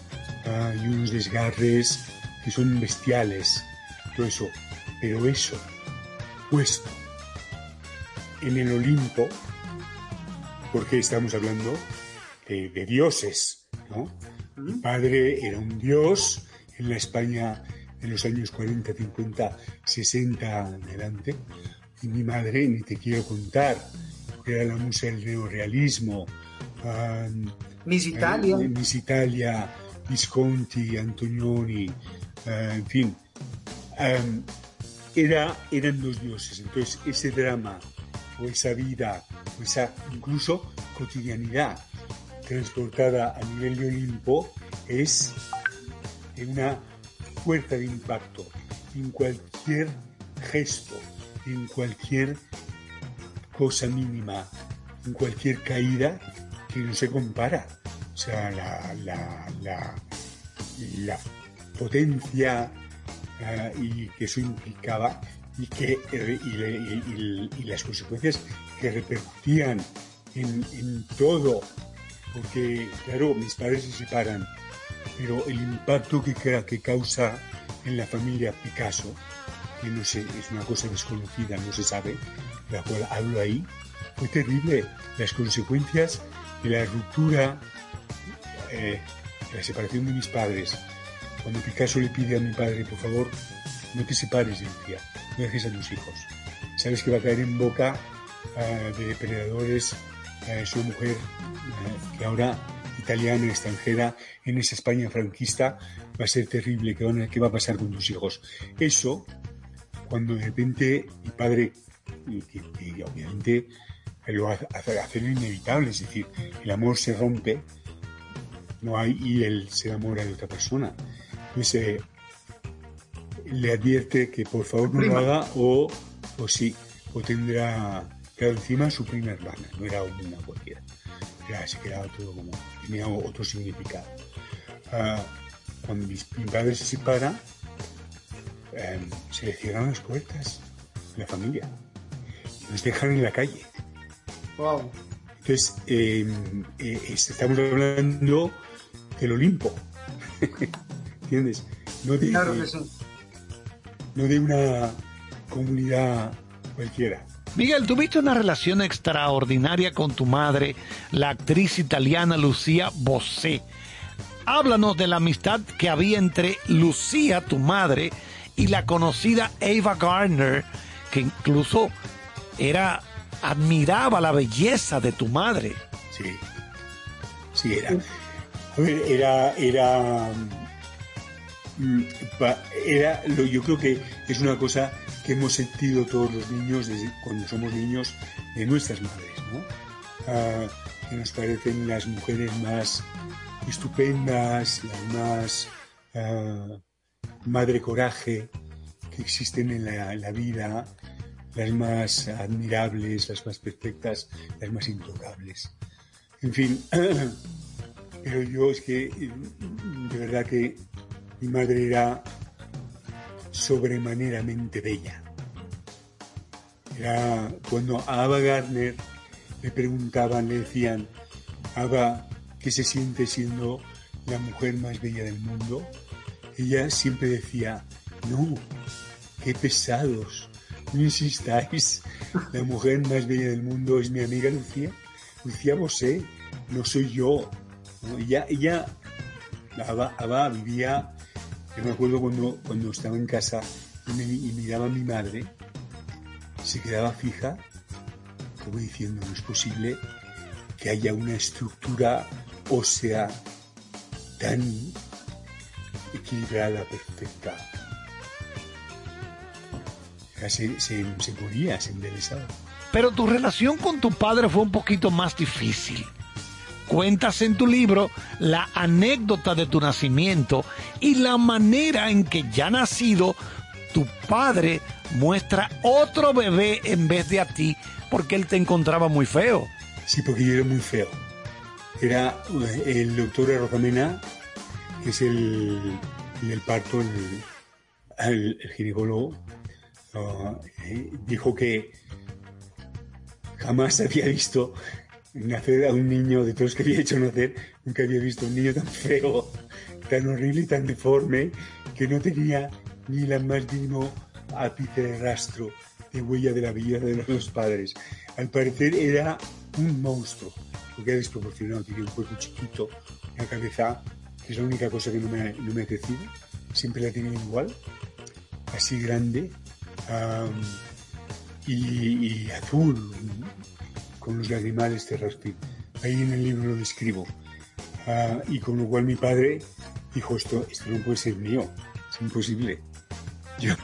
ah, y unos desgarres que son bestiales, todo eso, pero eso, puesto en el Olimpo, porque estamos hablando de, de dioses, ¿no? Mi padre era un dios en la España en los años 40, 50, 60 adelante, y mi madre, ni te quiero contar, era la musa del neorealismo. ah, Miss Italia. eh, Miss Italia, Visconti, Antonioni, eh, en fin. Em, era, eran dos dioses. Entonces, ese drama, o esa vida, o esa incluso cotidianidad transportada a nivel de Olimpo, es una fuerza de impacto en cualquier gesto, en cualquier cosa mínima, en cualquier caída que no se compara. O sea, la, la, la, la potencia ah, y que eso implicaba y, que, y- y las consecuencias que repercutían en, en todo. Porque, claro, mis padres se separan, pero el impacto que, que causa en la familia Picasso, que no sé, es una cosa desconocida, no se sabe, de la cual hablo ahí, fue terrible. Las consecuencias de la ruptura, eh, de la separación de mis padres. Cuando Picasso le pide a mi padre, por favor, no te separes, decía, no dejes a tus hijos. Sabes que va a caer en boca ah, de depredadores eh, su mujer, eh, que ahora italiana, extranjera, en esa España franquista, va a ser terrible. ¿Qué, va a pasar con tus hijos? Eso, cuando de repente mi padre, que- que obviamente lo hace, hace- hace lo inevitable, es decir, el amor se rompe, no hay, y él se enamora de otra persona. Entonces, eh, le advierte que por favor no lo haga o, o sí, o tendrá, claro, encima su prima hermana, no era una cualquiera. Ya se quedaba todo como, tenía otro significado. Ah, cuando mi, mi padre se separa, eh, se le cierran las puertas de la familia. Nos dejan en la calle. Wow. Entonces, eh, eh, estamos hablando del Olimpo. <laughs> entiendes? No de, Claro que sí. no de una comunidad cualquiera. Miguel, tuviste una relación extraordinaria con tu madre, la actriz italiana Lucía Bosé. Háblanos de la amistad que había entre Lucía, tu madre, y la conocida Ava Gardner, que incluso era admiraba la belleza de tu madre. Sí, sí era. A ver, era, era, mm, era, yo creo que es una cosa que hemos sentido todos los niños desde cuando somos niños de nuestras madres, ¿no? Ah, que nos parecen las mujeres más estupendas, las más ah, madre coraje que existen en la, la vida, las más admirables, las más perfectas, las más intocables. En fin, <clears throat> pero yo es que de verdad que mi madre era sobremaneramente bella. Era cuando a Ava Gardner le preguntaban, le decían, Ava, ¿qué se siente siendo la mujer más bella del mundo? Ella siempre decía, no, qué pesados, no insistáis, la mujer más bella del mundo es mi amiga Lucía, Lucía Bosé, no soy yo. Ella, ella, Ava, Ava vivía, yo me acuerdo cuando, cuando estaba en casa y, me- y miraba a mi madre, se quedaba fija, como diciendo, no es posible que haya una estructura ósea tan equilibrada, perfecta. Se, se, se se embelesaba. Pero tu relación con tu padre fue un poquito más difícil. Cuentas en tu libro la anécdota de tu nacimiento y la manera en que ya nacido tu padre muestra otro bebé en vez de a ti porque él te encontraba muy feo. Sí, porque yo era muy feo. Era el doctor Arrozamena, que es el, el parto, el, el- ginecólogo, eh, dijo que jamás había visto nacer a un niño, de todos los que había hecho nacer, nunca había visto un niño tan feo, tan horrible y tan deforme, que no tenía ni la más mínimo ápice de rastro de huella de la vida de dos padres. Al parecer era un monstruo, porque era desproporcionado, tenía un cuerpo chiquito, una cabeza, que es la única cosa que no me ha, no me ha crecido, siempre la tenía igual, así grande, y, y azul, con los lagrimales terraspi. Ahí en el libro lo describo. Ah, y con lo cual mi padre dijo, esto, esto no puede ser mío, es imposible. <laughs> Yo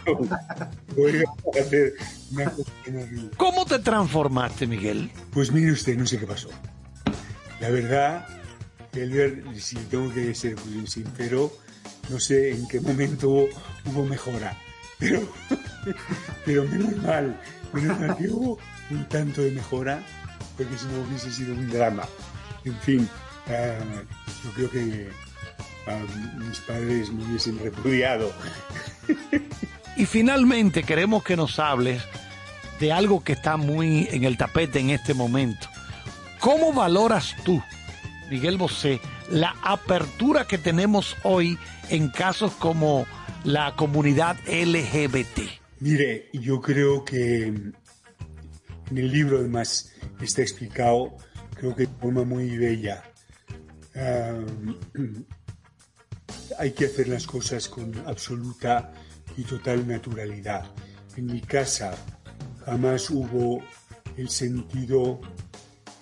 voy a hacer una cosa horrible. ¿Cómo te transformaste, Miguel? Pues mire usted, no sé qué pasó. La verdad, Elber, si tengo que ser sincero, no sé en qué momento hubo, hubo mejora. Pero, <laughs> pero menos mal, menos mal que hubo un tanto de mejora, porque si no hubiese sido un drama. En fin, ah, yo creo que ah, mis padres me hubiesen repudiado. Y finalmente queremos que nos hables de algo que está muy en el tapete en este momento. ¿Cómo valoras tú, Miguel Bosé, la apertura que tenemos hoy en casos como la comunidad LGBT? Mire, yo creo que en el libro además está explicado, creo que de forma muy bella. Ah, <clears throat> hay que hacer las cosas con absoluta y total naturalidad. En mi casa jamás hubo el sentido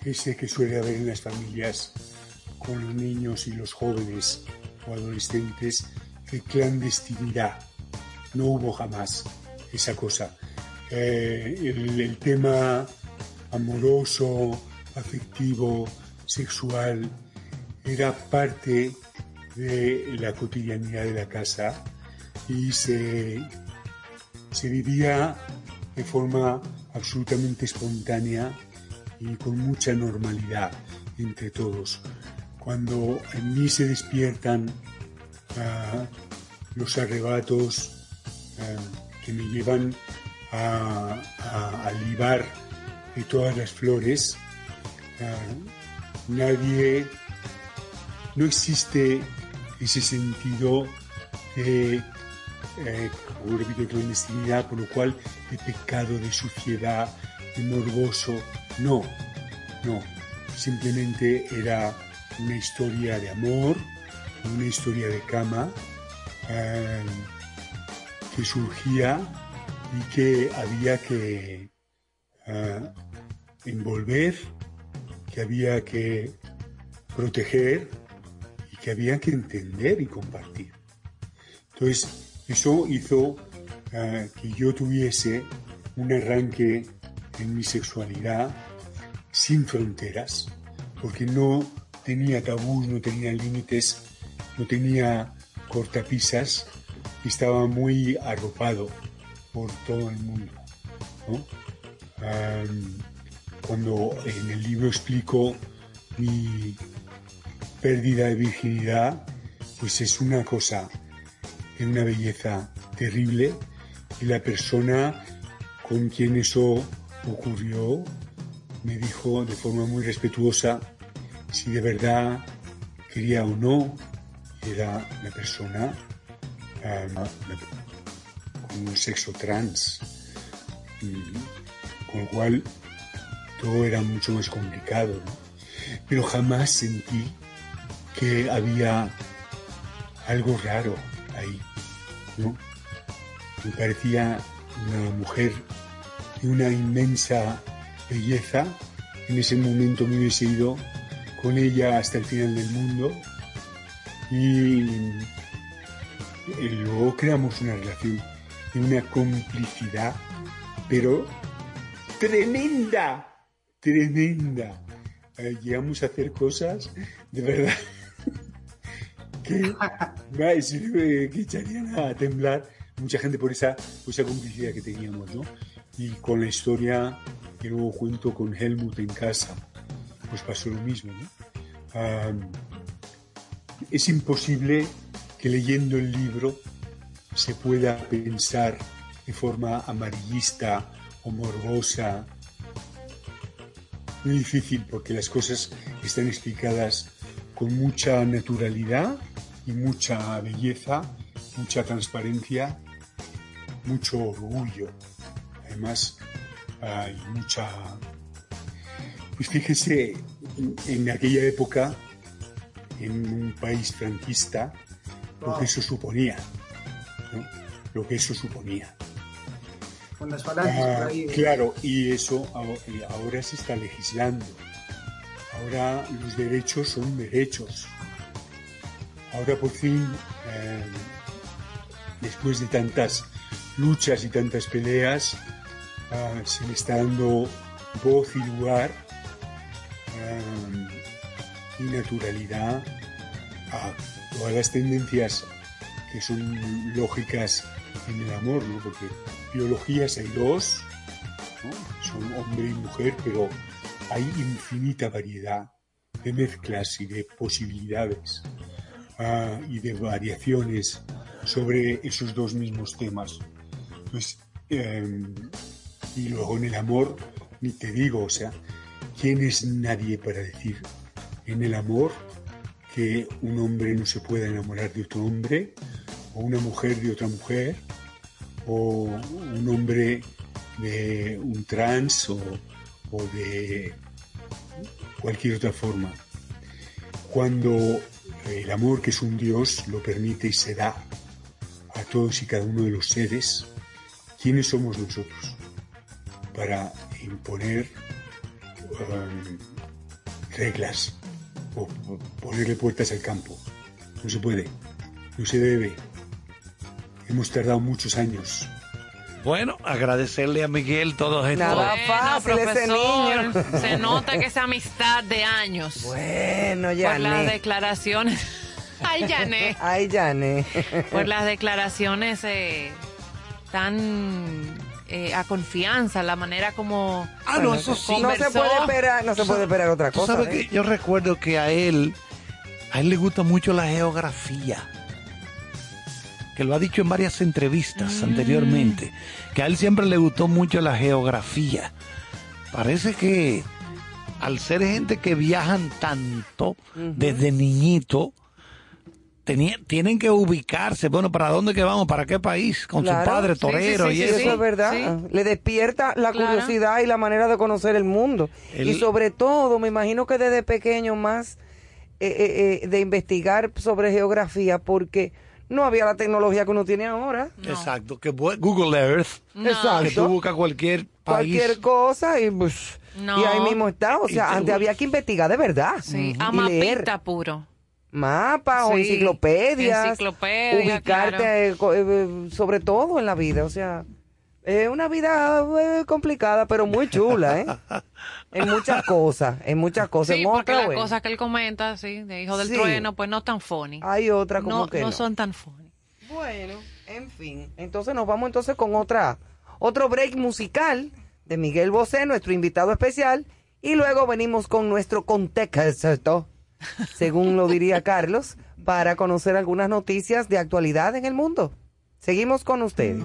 ese que suele haber en las familias con los niños y los jóvenes o adolescentes de clandestinidad. No hubo jamás esa cosa. Eh, el, tema amoroso, afectivo, sexual, era parte de la cotidianidad de la casa y se, se vivía de forma absolutamente espontánea y con mucha normalidad entre todos. Cuando en mí se despiertan ah, los arrebatos ah, que me llevan a, a, a libar de todas las flores, ah, nadie, no existe ese sentido de, eh, de clandestinidad, por lo cual de pecado, de suciedad, de morboso. No, no. Simplemente era una historia de amor, una historia de cama eh, que surgía y que había que eh, envolver, que había que proteger y que había que entender y compartir. Entonces, eso hizo eh, que yo tuviese un arranque en mi sexualidad sin fronteras, porque no tenía tabús, no tenía límites, no tenía cortapisas y estaba muy arropado por todo el mundo. cuando en el libro explico mi pérdida de virginidad, pues es una cosa de una belleza terrible y la persona con quien eso ocurrió me dijo de forma muy respetuosa si de verdad quería o no era la persona un sexo trans. Con lo cual todo era mucho más complicado pero jamás sentí que había algo raro ahí me parecía una mujer de una inmensa belleza. En ese momento me hubiese ido con ella hasta el final del mundo. Y luego creamos una relación de una complicidad, pero tremenda, tremenda. Eh, llegamos a hacer cosas de verdad <laughs> que, que echarían a temblar mucha gente por esa, por esa complicidad que teníamos, ¿no? Y con la historia que luego cuento con Helmut en casa, pues pasó lo mismo, ¿no? Ah, es imposible que leyendo el libro se pueda pensar de forma amarillista o morbosa. Muy difícil porque las cosas están explicadas con mucha naturalidad y mucha belleza, mucha transparencia, mucho orgullo. Además, hay mucha... Pues fíjese, en, en aquella época, en un país franquista, lo que eso suponía. ¿No? Lo que eso suponía. Con las falanges Ah, por ahí. claro, y eso aho- eh, ahora se está legislando. Ahora los derechos son derechos. Ahora por fin, eh, después de tantas luchas y tantas peleas, ah, se le está dando voz y lugar y naturalidad a todas las tendencias que son lógicas en el amor, ¿no? Porque biologías hay dos, son hombre y mujer, pero hay infinita variedad de mezclas y de posibilidades ah, y de variaciones sobre esos dos mismos temas. Pues, eh, y luego en el amor, ni te digo, o sea, ¿quién es nadie para decir en el amor que un hombre no se pueda enamorar de otro hombre, o una mujer de otra mujer, o un hombre de un trans, o, de cualquier otra forma? Cuando el amor, que es un Dios, lo permite y se da a todos y cada uno de los seres, ¿quiénes somos nosotros para imponer um, reglas o ponerle puertas al campo? No se puede, no se debe. Hemos tardado muchos años. Bueno, agradecerle a Miguel todos estos. Nada Bueno, fácil ese profesor, niño. <laughs> Se nota que esa amistad de años. Bueno, Por las declaraciones. <laughs> Ay, Yané. Ay, Yané. Por las declaraciones eh, tan eh, a confianza, la manera como. Ah, no, eso sí. No se puede esperar, no se puede esperar otra Tú cosa. sabes ¿eh? que yo recuerdo que a él, a él le gusta mucho la geografía. Que lo ha dicho en varias entrevistas anteriormente. Que a él siempre le gustó mucho la geografía. Parece que al ser gente que viajan tanto desde niñito, tenía- tienen que ubicarse. Bueno, ¿para dónde que vamos? ¿Para qué país? Con Claro. su padre torero sí, sí, y sí, eso. eso es verdad. Le despierta la Claro. curiosidad y la manera de conocer el mundo. El- Y sobre todo, me imagino que desde pequeño más eh, eh, eh, de investigar sobre geografía porque no había la tecnología que uno tiene ahora. Exacto, que Google Earth. No. Exacto. Que tú buscas cualquier país. Cualquier cosa y, pues, No. y ahí mismo está. O sea, te- antes había que investigar de verdad. Sí, Ujú. a y leer mapita puro. mapas o enciclopedias. enciclopedia, ubicarte claro. eh, co- eh, sobre todo en la vida. O sea, es una vida eh, complicada, pero muy chula, ¿eh? <laughs> en muchas cosas, en muchas cosas. Sí, En porque otra, las bueno. cosas que él comenta, sí, de Hijo del Sí. Trueno, pues no tan funny. Hay otra como no, que no no. son tan funny. Bueno, en fin. Entonces nos vamos entonces con otra, otro break musical de Miguel Bosé, nuestro invitado especial, y luego venimos con nuestro contexto, según lo diría <laughs> Carlos, para conocer algunas noticias de actualidad en el mundo. Seguimos con ustedes.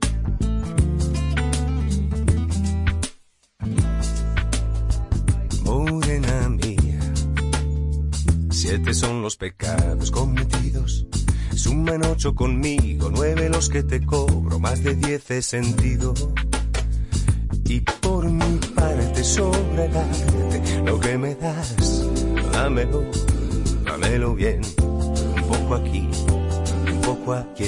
Siete son los pecados cometidos. Suman ocho conmigo, nueve los que te cobro, más de diez he sentido. Y por mi parte arte, lo que me das, dámelo, dámelo bien. Un poco aquí, un poco aquí.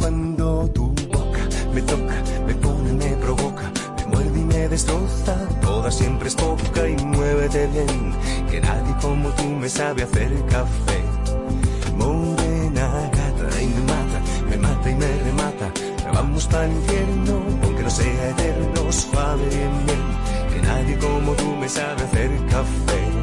Cuando tu boca me toca, me pone, me provoca, muerde y me destroza. Toda siempre es poca y muévete bien, que nadie como tú me sabe hacer café. Morena gata y me mata, me mata y me remata. Vamos para el infierno, aunque no sea eterno, suave bien, bien, que nadie como tú me sabe hacer café.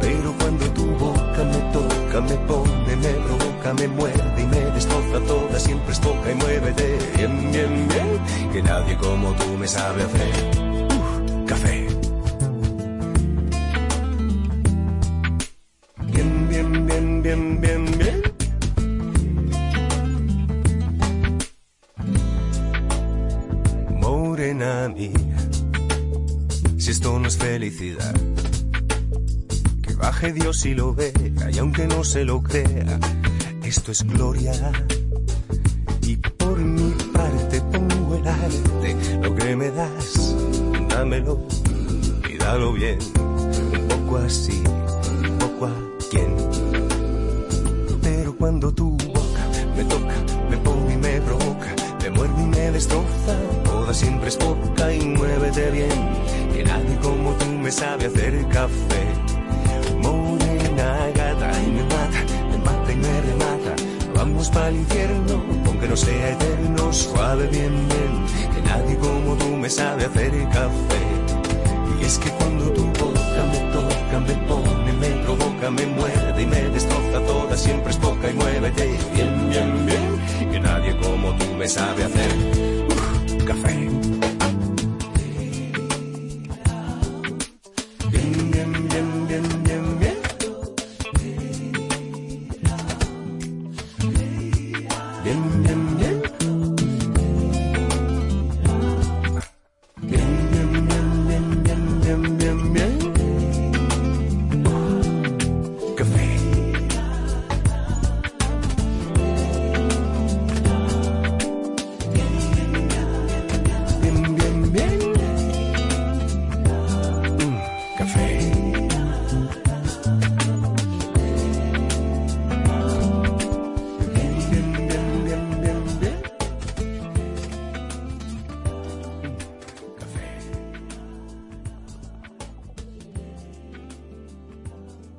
Pero cuando tu boca me toca, me pone, me provoca, me muerde y me destroza toda, siempre es poca y muévete bien, bien, bien, que nadie como tú me sabe hacer Uf, café. Se lo crea, esto es gloria.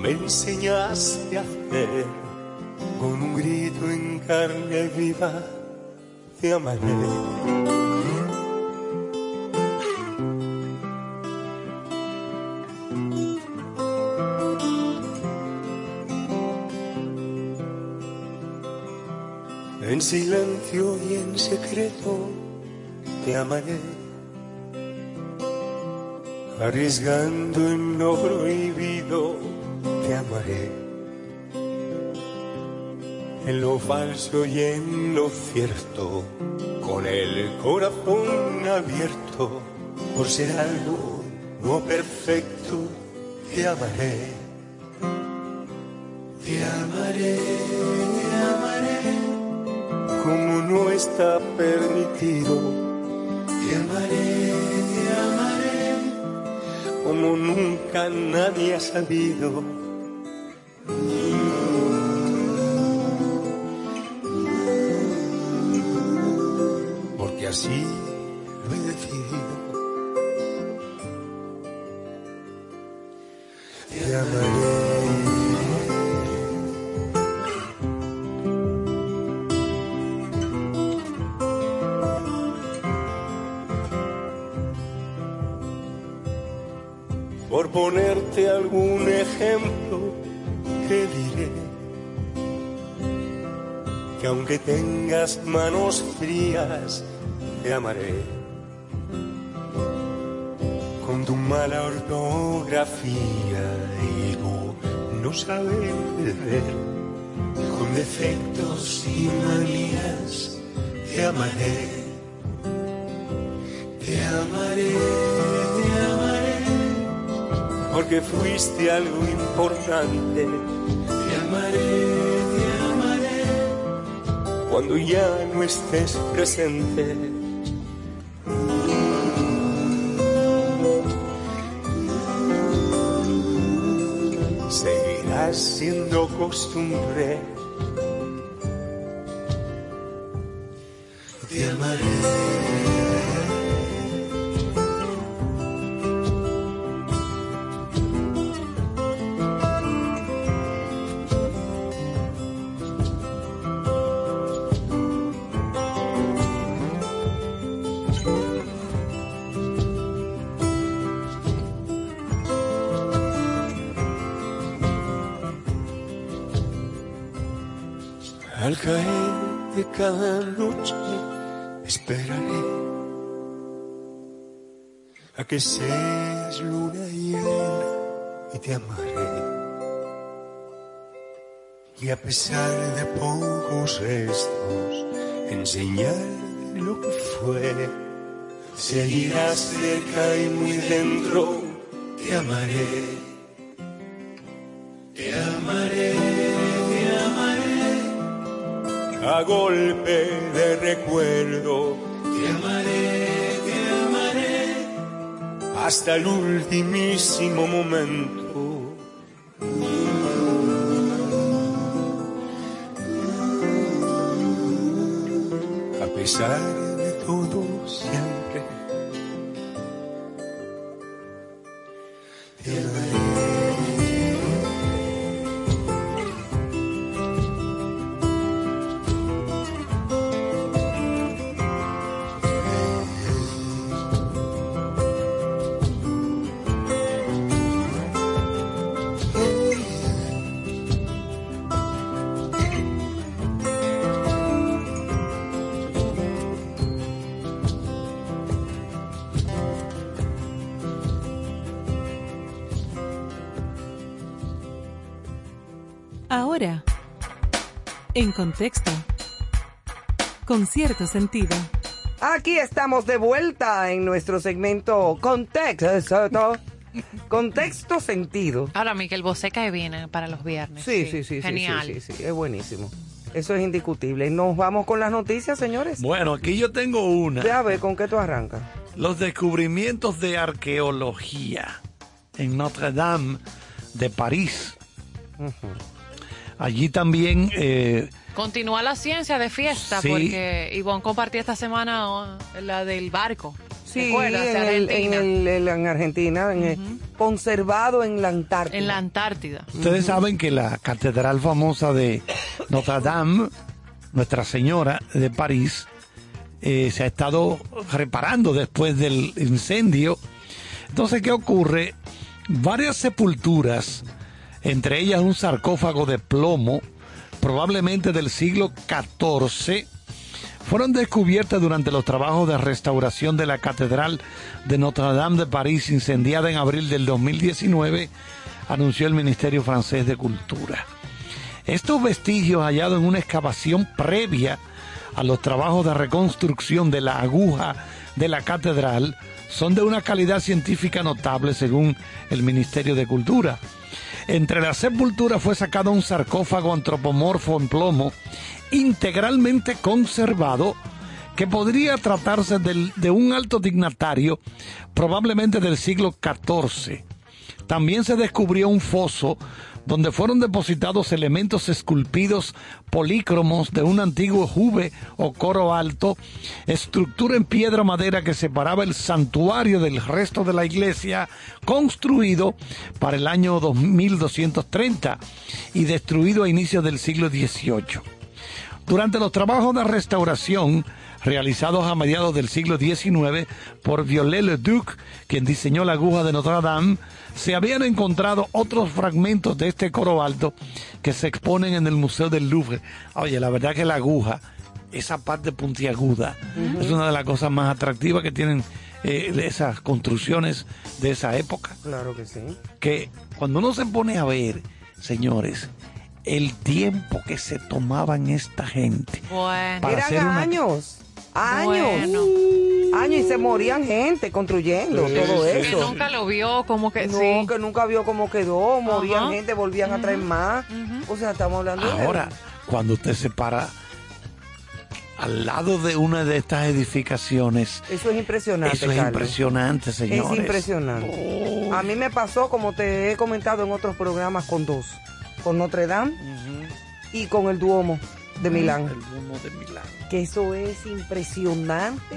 Me enseñaste a hacer. Con un grito en carne viva te amaré. En silencio y en secreto te amaré, arriesgando en lo prohibido te amaré, en lo falso y en lo cierto, con el corazón abierto, por ser algo no perfecto, te amaré, te amaré, te amaré como no está permitido. Te amaré, te amaré, como nunca nadie ha sabido. Tengas manos frías, te amaré. Con tu mala ortografía y tu no saber ver, con defectos y manías, te amaré. Te amaré, te amaré porque fuiste algo importante. Cuando ya no estés presente. Seguirás siendo costumbre. Noche esperaré a que seas luna llena y te amaré. Y a pesar de pocos restos, enseñar lo que fue, seguirás cerca y muy dentro, te amaré. A golpe de recuerdo. Te amaré, te amaré, hasta el ultimísimo momento. Ahora, en contexto, con cierto sentido. Aquí estamos de vuelta en nuestro segmento Contexto. Contexto sentido. Ahora, Miguel Bosé cae bien para los viernes. Sí, sí, sí, sí, Genial. sí, sí, sí, es buenísimo. Eso es indiscutible. Nos vamos con las noticias, señores. Bueno, aquí yo tengo una. Ya ve con qué tú arrancas. Los descubrimientos de arqueología en Notre Dame de París. Allí también eh, Continúa la ciencia de fiesta Sí. porque Ivonne compartió esta semana oh, la del barco. ¿te Sí, en, el- en, Argentina. el- en Argentina, el- conservado en la Antártida. En la Antártida. Ustedes saben que la catedral famosa de Notre Dame, Nuestra Señora de París, eh, se ha estado reparando después del incendio. Entonces, ¿qué ocurre? Varias sepulturas, entre ellas un sarcófago de plomo, probablemente del siglo XIV, fueron descubiertas durante los trabajos de restauración de la Catedral de Notre Dame de París, incendiada en abril del 2019, anunció el Ministerio francés de Cultura. Estos vestigios hallados en una excavación previa a los trabajos de reconstrucción de la aguja de la catedral son de una calidad científica notable según el Ministerio de Cultura. Entre las sepulturas fue sacado un sarcófago antropomorfo en plomo integralmente conservado que podría tratarse de un alto dignatario probablemente del siglo XIV. También se descubrió un foso donde fueron depositados elementos esculpidos polícromos de un antiguo jube o coro alto, estructura en piedra madera que separaba el santuario del resto de la iglesia, construido para el año 2230 y destruido a inicios del siglo XVIII. Durante los trabajos de restauración realizados a mediados del siglo XIX por Viollet-le-Duc, quien diseñó la aguja de Notre Dame, se habían encontrado otros fragmentos de este coro alto que se exponen en el Museo del Louvre. Oye, la verdad que la aguja, esa parte puntiaguda, es una de las cosas más atractivas que tienen eh, esas construcciones de esa época Claro que sí. que cuando uno se pone a ver, señores, el tiempo que se tomaban esta gente Bueno. para hacer una años. Años. Bueno. Años y se morían gente construyendo Sí, todo sí. Que eso. nunca lo vio, como que No, sí. que nunca vio cómo quedó, morían gente, volvían a traer más. O sea, estamos hablando de... Ahora, cuando usted se para al lado de una de estas edificaciones, Eso es impresionante, eso es Carlos. impresionante, señores. Es impresionante. A mí me pasó, como te he comentado en otros programas, con dos. Con Notre Dame y con el Duomo de Milán. El Duomo de Milán. Que eso es impresionante,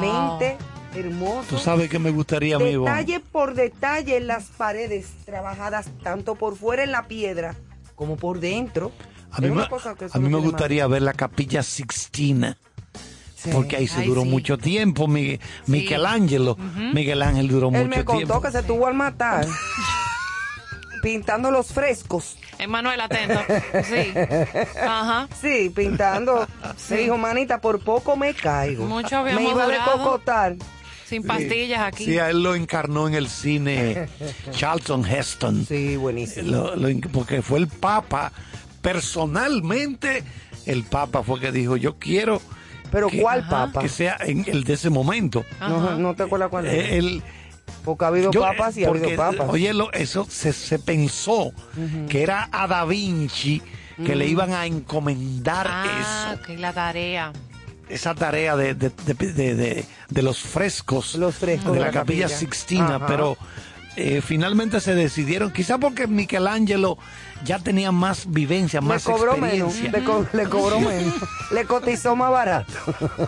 mente, hermoso. Tú sabes que me gustaría, amigo. Detalle por detalle en las paredes trabajadas tanto por fuera en la piedra como por dentro. A mí, me, a mí gustaría ver la capilla Sixtina. Sí. Porque ahí se Ay, duró sí. mucho tiempo. Mi- Michelangelo. Miguel Ángel duró más. Él mucho me contó tiempo. que se tuvo al matar <laughs> pintando los frescos. Emanuel, atento. Sí. Ajá. Sí, pintando. <laughs> Me dijo, manita, por poco me caigo. Mucho habíamos Me iba a recocotar. Sin pastillas aquí. Sí, a él lo encarnó en el cine <laughs> Charlton Heston. Sí, buenísimo. Lo- porque fue el Papa, personalmente, el Papa fue que dijo, yo quiero Pero que- ¿cuál papa? que sea en el de ese momento. No, no te acuerdas cuál es. Eh, el- Porque ha habido yo- papas y ha porque, habido papas. Oye, lo- eso se, se pensó que era a Da Vinci que le iban a encomendar Ah, eso, ok, la tarea. esa tarea de, de, de- de- de- de los frescos, Los frescos de de la la capilla capilla. Sixtina, Ajá. pero eh, finalmente se decidieron, quizá porque Michelangelo ya tenía más vivencia, le más cobró menos. experiencia. Le, co- le cobró menos. Le cotizó más barato.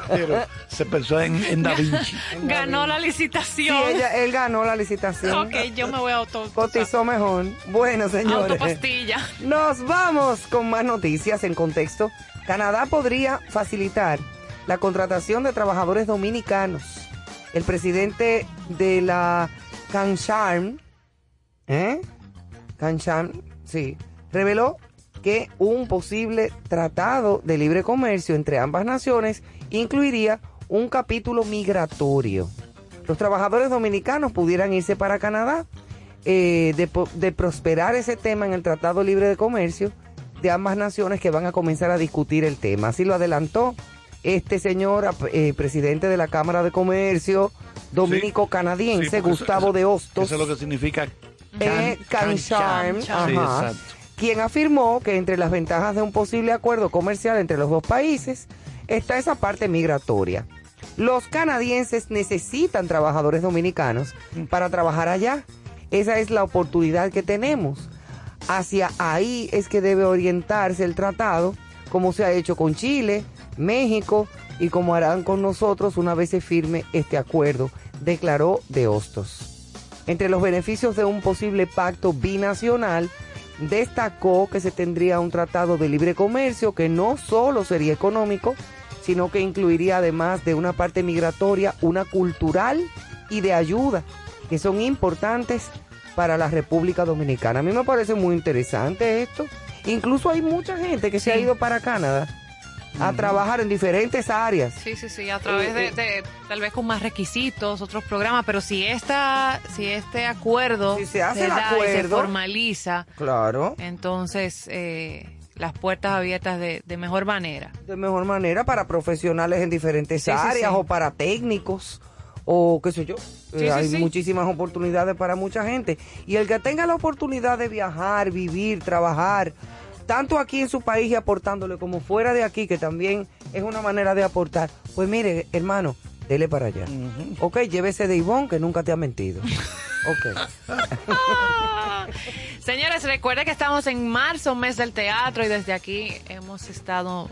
Pero se pensó en, en Da Vinci. <laughs> Ganó la Sí, licitación. ella, él ganó la licitación. Ok, yo me voy a auto. Cotizó mejor. Bueno, señores. Autopastilla. Nos vamos con más noticias en contexto. Canadá podría facilitar la contratación de trabajadores dominicanos. El presidente de la CanCharm, ¿eh? Sí, reveló que un posible tratado de libre comercio entre ambas naciones incluiría un capítulo migratorio. Los trabajadores dominicanos pudieran irse para Canadá eh, de, de prosperar ese tema en el Tratado Libre de Comercio de ambas naciones que van a comenzar a discutir el tema. Así lo adelantó este señor, eh, presidente de la Cámara de Comercio dominico-canadiense, Sí, Gustavo eso- de Hostos. Eso es lo que significa Eh, quien afirmó que entre las ventajas de un posible acuerdo comercial entre los dos países está esa parte migratoria. Los canadienses necesitan trabajadores dominicanos para trabajar allá esa es la oportunidad que tenemos. Hacia ahí es que debe orientarse el tratado, como se ha hecho con Chile, México y como harán con nosotros una vez se firme este acuerdo, declaró De Hostos. Entre los beneficios de un posible pacto binacional, destacó que se tendría un tratado de libre comercio que no solo sería económico, sino que incluiría además de una parte migratoria, una cultural y de ayuda, que son importantes para la República Dominicana. A mí me parece muy interesante esto. Incluso hay mucha gente que se ha ido para Canadá a trabajar en diferentes áreas. Sí, sí, sí, a través de, de- tal vez con más requisitos, otros programas, pero si esta, si este acuerdo Si se hace el da y se acuerdo. formaliza, Claro. entonces eh, las puertas abiertas de, de mejor manera. de mejor manera para profesionales en diferentes Sí, áreas sí. o para técnicos o qué sé yo. Eh, hay muchísimas oportunidades para mucha gente. Y el que tenga la oportunidad de viajar, vivir, trabajar, tanto aquí en su país y aportándole como fuera de aquí, que también es una manera de aportar, pues mire, hermano, dele para allá. Ok, llévese de Ivonne, que nunca te ha mentido. Ok. <laughs> Señores, recuerden que estamos en marzo, mes del teatro, y desde aquí hemos estado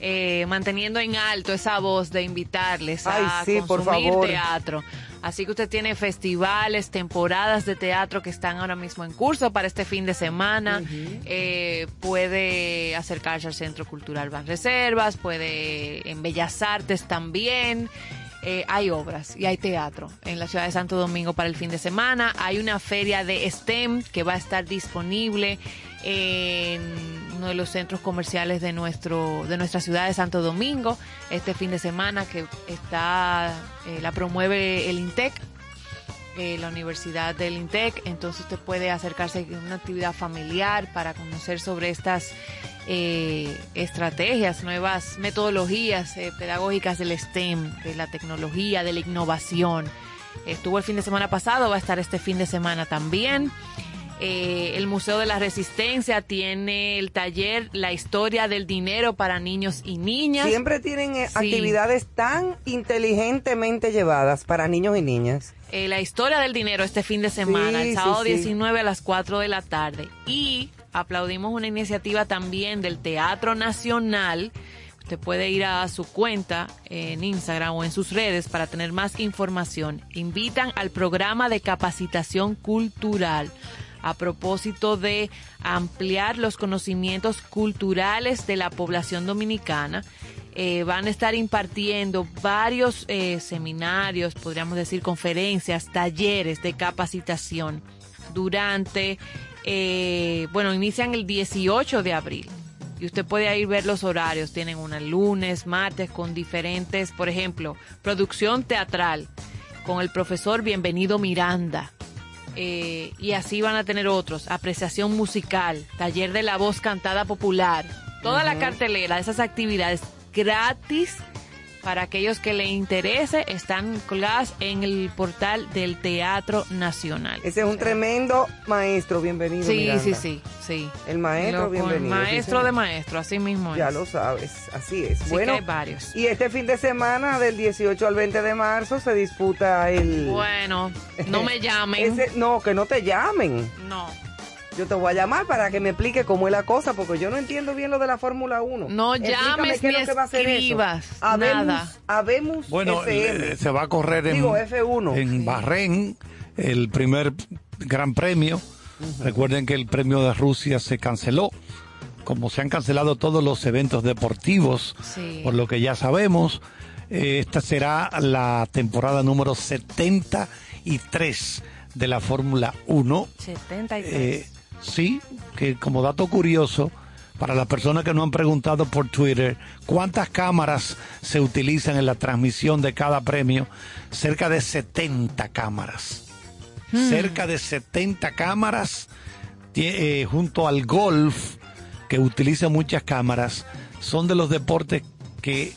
eh, manteniendo en alto esa voz de invitarles a Ay, sí, por consumir favor. teatro. Así que usted tiene festivales, temporadas de teatro que están ahora mismo en curso para este fin de semana. Eh, puede acercarse al Centro Cultural Ban Reservas, puede en Bellas Artes también. Eh, hay obras y hay teatro en la ciudad de Santo Domingo para el fin de semana. Hay una feria de STEM que va a estar disponible en uno de los centros comerciales de nuestro de nuestra ciudad de Santo Domingo este fin de semana que está eh, la promueve el INTEC eh, la Universidad del INTEC, entonces usted puede acercarse a una actividad familiar para conocer sobre estas eh, estrategias, nuevas metodologías eh, pedagógicas del STEM, de la tecnología, de la innovación. Estuvo el fin de semana pasado, va a estar este fin de semana también. Eh, el Museo de la Resistencia tiene el taller La historia del dinero para niños y niñas. Siempre tienen eh, Sí. actividades tan inteligentemente llevadas para niños y niñas. eh, la historia del dinero este fin de semana, Sí, el sábado sí. 19 a las 4 de la tarde. Y aplaudimos una iniciativa también del Teatro Nacional. Usted puede ir a su cuenta en Instagram o en sus redes para tener más información. Invitan al programa de capacitación cultural a propósito de ampliar los conocimientos culturales de la población dominicana. Eh, van a estar impartiendo varios eh, seminarios, podríamos decir conferencias, talleres de capacitación durante, eh, bueno, inician el 18 de abril. Y usted puede ahí ver los horarios. Tienen una lunes, martes, con diferentes, por ejemplo, producción teatral con el profesor Bienvenido Miranda. Eh, y así van a tener otros. Apreciación musical, taller de la voz cantada popular. Toda la cartelera de esas actividades gratis para aquellos que le interese están colgadas en el portal del Teatro Nacional. Ese es un tremendo maestro, bienvenido. Sí, Miranda. sí, sí, sí. El maestro, Lo- bienvenido. maestro de maestro, así mismo Ya es. lo sabes, así es. Sí bueno, que hay varios. y este fin de semana, del 18 al 20 de marzo, se disputa el... Bueno, no me llamen. Ese- no, que no te llamen. No. Yo te voy a llamar para que me explique cómo es la cosa, porque yo no entiendo bien lo de la Fórmula 1. No Explícame llames qué es ni lo que va a hacer eso. escribas, nada. habemos Bueno, FM. eh, se va a correr en, Digo, F1. en Bahrein el primer gran premio. Recuerden que el premio de Rusia se canceló. Como se han cancelado todos los eventos deportivos, Sí. por lo que ya sabemos, eh, esta será la temporada número 73 de la Fórmula 1. 73. Eh, sí, que como dato curioso, para las personas que no han preguntado por Twitter, ¿cuántas cámaras se utilizan en la transmisión de cada premio? Cerca de 70 cámaras. Hmm. Cerca de 70 cámaras eh, junto al golf, que utiliza muchas cámaras, son de los deportes que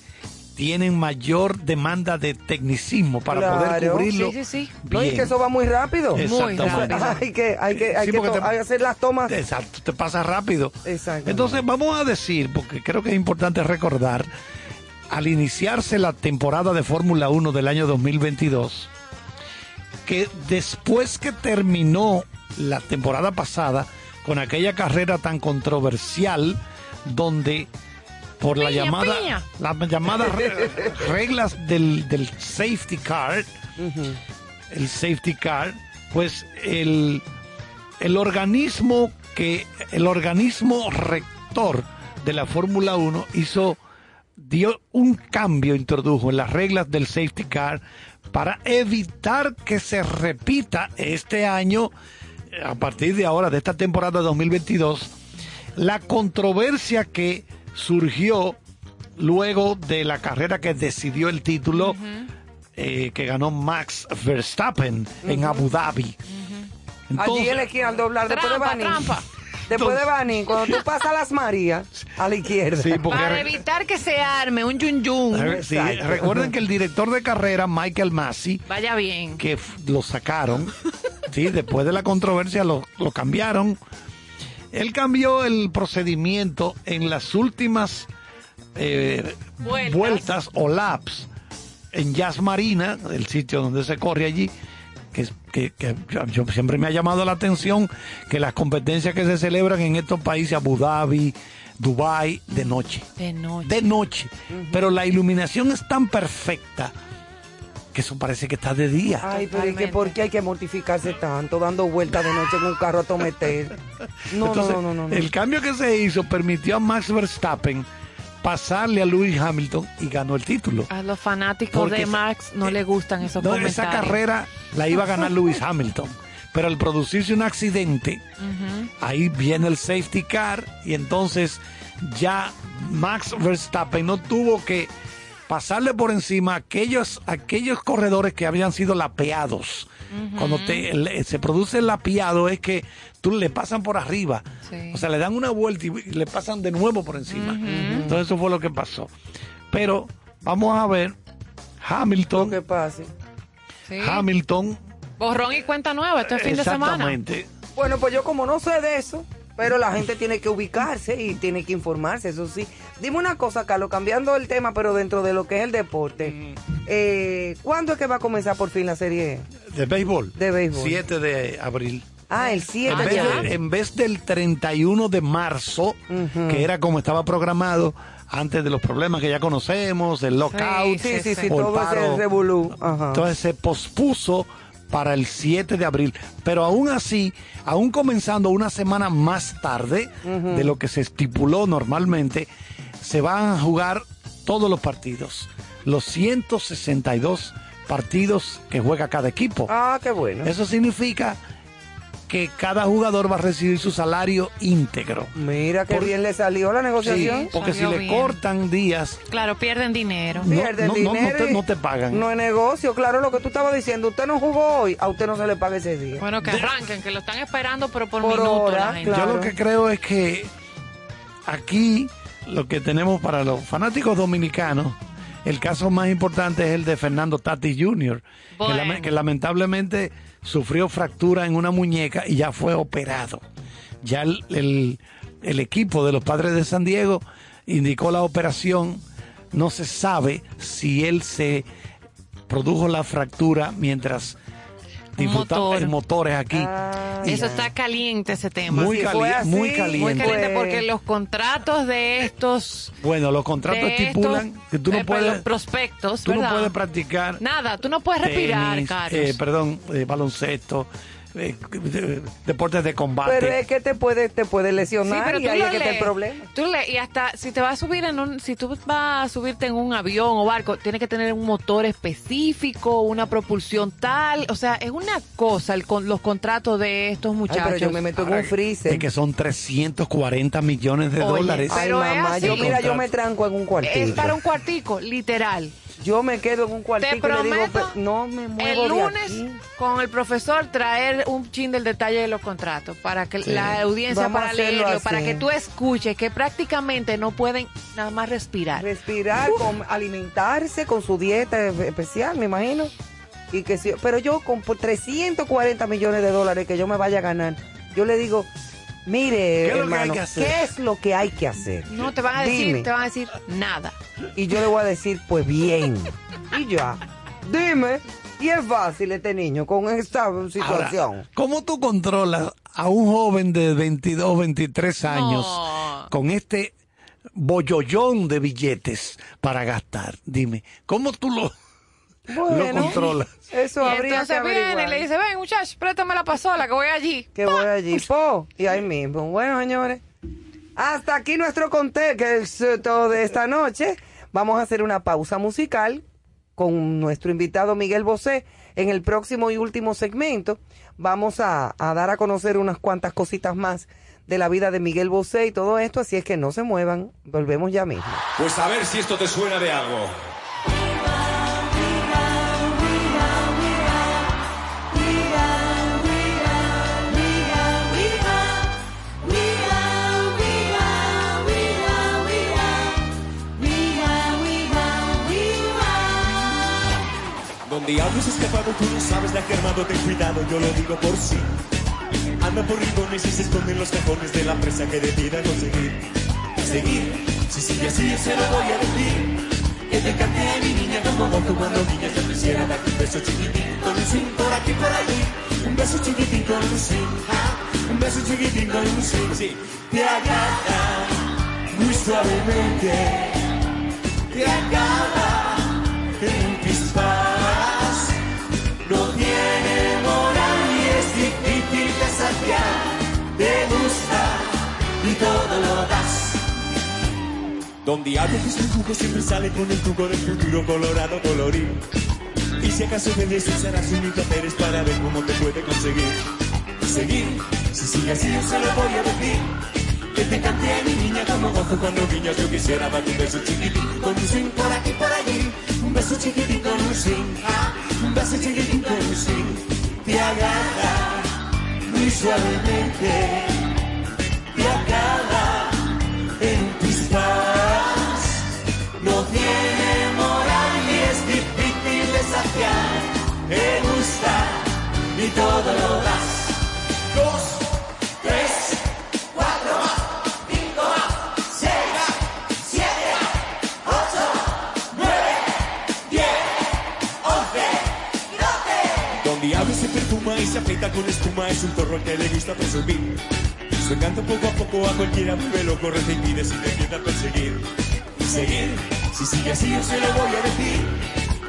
tienen mayor demanda de tecnicismo para poder cubrirlo. Sí, sí, sí. No, y bien. que eso va muy rápido. Exactamente. <laughs> Hay que, hay que, hay Sí, que te- hay que hacer las tomas. Exacto, te pasa rápido. Exacto. Entonces vamos a decir, porque creo que es importante recordar, al iniciarse la temporada de Fórmula 1 del año 2022, que después que terminó la temporada pasada con aquella carrera tan controversial donde por la llamada piña. las llamadas re- <laughs> reglas del, del safety car el safety car pues el, el organismo que el organismo rector de la Fórmula 1 hizo dio un cambio introdujo en las reglas del safety car para evitar que se repita este año a partir de ahora de esta temporada 2022 la controversia que surgió luego de la carrera que decidió el título eh, que ganó Max Verstappen en Abu Dhabi. Allí en la esquina al doblar, después de Bani. trampa. Después de Bani, cuando tú pasas las Marías, <laughs> a la izquierda. Sí, porque Para evitar que se arme un yun yun. sí, recuerden que el director de carrera, Michael Massey, Vaya bien. que lo sacaron, sí, después de la controversia lo, lo cambiaron. Él cambió el procedimiento en las últimas eh, Vueltas. vueltas. o laps en Jazz Marina, el sitio donde se corre allí, que, que, que yo- yo siempre me ha llamado la atención que las competencias que se celebran en estos países, Abu Dhabi, Dubai, de noche De noche. de noche. Pero la iluminación es tan perfecta que eso parece que está de día. Ay, pero ¿y que por qué hay que mortificarse tanto, dando vueltas de noche en un carro a tometer? No, Entonces, no, no, no, no. El cambio que se hizo permitió a Max Verstappen pasarle a Lewis Hamilton y ganó el título. A los fanáticos Porque de Max no eh, le gustan esos No, comentarios. esa carrera la iba a ganar <laughs> Lewis Hamilton. Pero al producirse un accidente, ahí viene el safety car y entonces ya Max Verstappen no tuvo que pasarle por encima a aquellos, aquellos corredores que habían sido lapeados. Cuando te, le- se produce el lapeado es que tú le pasan por arriba. Sí. O sea, le dan una vuelta y le pasan de nuevo por encima. Entonces eso fue lo que pasó. Pero vamos a ver, Hamilton, ¿Qué pasa? Sí. Hamilton, Borrón y cuenta nueva este fin de semana. exactamente. Bueno, pues yo como no sé de eso, pero la gente tiene que ubicarse y tiene que informarse, eso sí. Dime una cosa, Carlos, cambiando el tema, pero dentro de lo que es el deporte. Eh, ¿Cuándo es que va a comenzar por fin la serie? De béisbol. De béisbol. 7 de abril. Ah, el 7 En vez, ya. de- en vez del 31 de marzo, que era como estaba programado, antes de los problemas que ya conocemos, el lockout, Sí, sí, sí, todo ese revolú. Ajá. entonces se pospuso para el 7 de abril. Pero aún así, aún comenzando una semana más tarde de lo que se estipuló normalmente, se van a jugar todos los partidos. Los 162 partidos que juega cada equipo. Ah, qué bueno. Eso significa que cada jugador va a recibir su salario íntegro. Mira qué Por- bien le salió la Sí, negociación. porque si Salió le bien. cortan días, Claro, pierden dinero. no, Pierde el no- no- no dinero te, y- no te pagan. No es negocio, claro, lo que tú estabas diciendo. Usted no jugó hoy, a usted no se le paga ese día. Bueno, que arranquen, que lo están esperando, pero por, Por minuto hora, la gente. claro. Yo lo que creo es que aquí lo que tenemos para los fanáticos dominicanos, el caso más importante es el de Fernando Tati Jr., que, Bueno. lame- que lamentablemente sufrió fractura en una muñeca y ya fue operado. Ya el, el- el equipo de los padres de San Diego indicó la operación. No se sabe si él se produjo la fractura mientras disfrutaba motor. motores aquí. Ah, Y- Eso está caliente ese tema. muy, si cali- fue así, muy caliente. Muy caliente Pues- porque los contratos de estos Bueno, los contratos estipulan estos, que tú no eh, puedes, los prospectos, tú no puedes practicar Nada, tú no puedes respirar, tenis, Carlos. eh, perdón, eh, baloncesto, eh, de- deportes de combate. Pero es que te puede, te puede Sí, lesionar pero y ahí es que está el lees. problema. Tú lees, y hasta si te vas a subir en un, si tú vas a subirte en un avión o barco, tiene que tener un motor específico, una propulsión tal, o sea, es una cosa el con, los contratos de estos Ay, muchachos. pero yo me meto en un freezer. Es que son 340 millones de Oye, dólares. Ay, pero es mamá, así. yo, mira, yo me tranco en un cuartito. es para un cuartico, literal. Yo me quedo en un cuartico Te y le digo, prometo, "Pe- no me muevo El de lunes aquí". con el profesor traer un chin del detalle de los contratos para que Sí. la audiencia Vamos para leerlo, así. para que tú escuches que prácticamente no pueden nada más respirar. Respirar, con, alimentarse con su dieta e- especial, me imagino. Y que si, pero yo con por 340 millones de dólares que yo me vaya a ganar, yo le digo, mire, ¿Qué es lo que hermano, hay que hacer? ¿qué es lo que hay que hacer? No te van a decir, Dime. te van a decir nada. Y yo le voy a decir, pues bien. Y ya. Dime. Y es fácil este niño con esta situación. Ahora, ¿Cómo tú controlas a un joven de 22, 23 años con este bollollón de billetes para gastar? Dime, ¿cómo tú lo, lo Bueno, controlas? Eso Y habría entonces que viene y le dice, ven muchacho, préstame la pasola que voy allí. que voy allí, po, y ahí mismo. Bueno, señores, hasta aquí nuestro contexto de esta noche. Vamos a hacer una pausa musical con nuestro invitado Miguel Bosé. En el próximo y último segmento vamos a, a dar a conocer unas cuantas cositas más de la vida de Miguel Bosé y todo esto, así es que no se muevan, volvemos ya mismo. Pues a ver si esto te suena de algo. Donde hables escapado, tú no sabes la que armado, ten cuidado, yo lo digo por sí. Anda por rincones y se esconden los cajones de la presa que decida conseguir. Seguir, si sigue así yo se lo voy a decir. Que te cante mi niña como moco cuando niña yo quisiera darte un beso chiquitín con un swing por aquí por allí. Un beso chiquitín con un swing, ah, un beso chiquitín con un swing, sí. Te agarra muy suavemente, te agarra todo lo das. Donde hables un jugo siempre sale con el truco del futuro colorado colorido. Y si acaso vendes usarás un placeres para ver cómo te puede conseguir. Seguir, si sigue así yo se lo voy a decir. Que te cante a mi niña como gozo cuando guiñas yo quisiera darte un beso chiquitín con un swing por aquí por allí. Un beso chiquitín con un swing, ah, un beso chiquitín con un swing. Te agarra muy suavemente, todo lo das. Dos, tres, cuatro cinco seis más, ocho, nueve, diez, once, doce. Donde y se perfuma y se aprieta con espuma es un zorro al que le gusta presumir. Su encanto poco a poco a cualquiera vuelve loco, reza y pide si te empieza a perseguir. Seguir, si sigue así yo se lo voy a decir.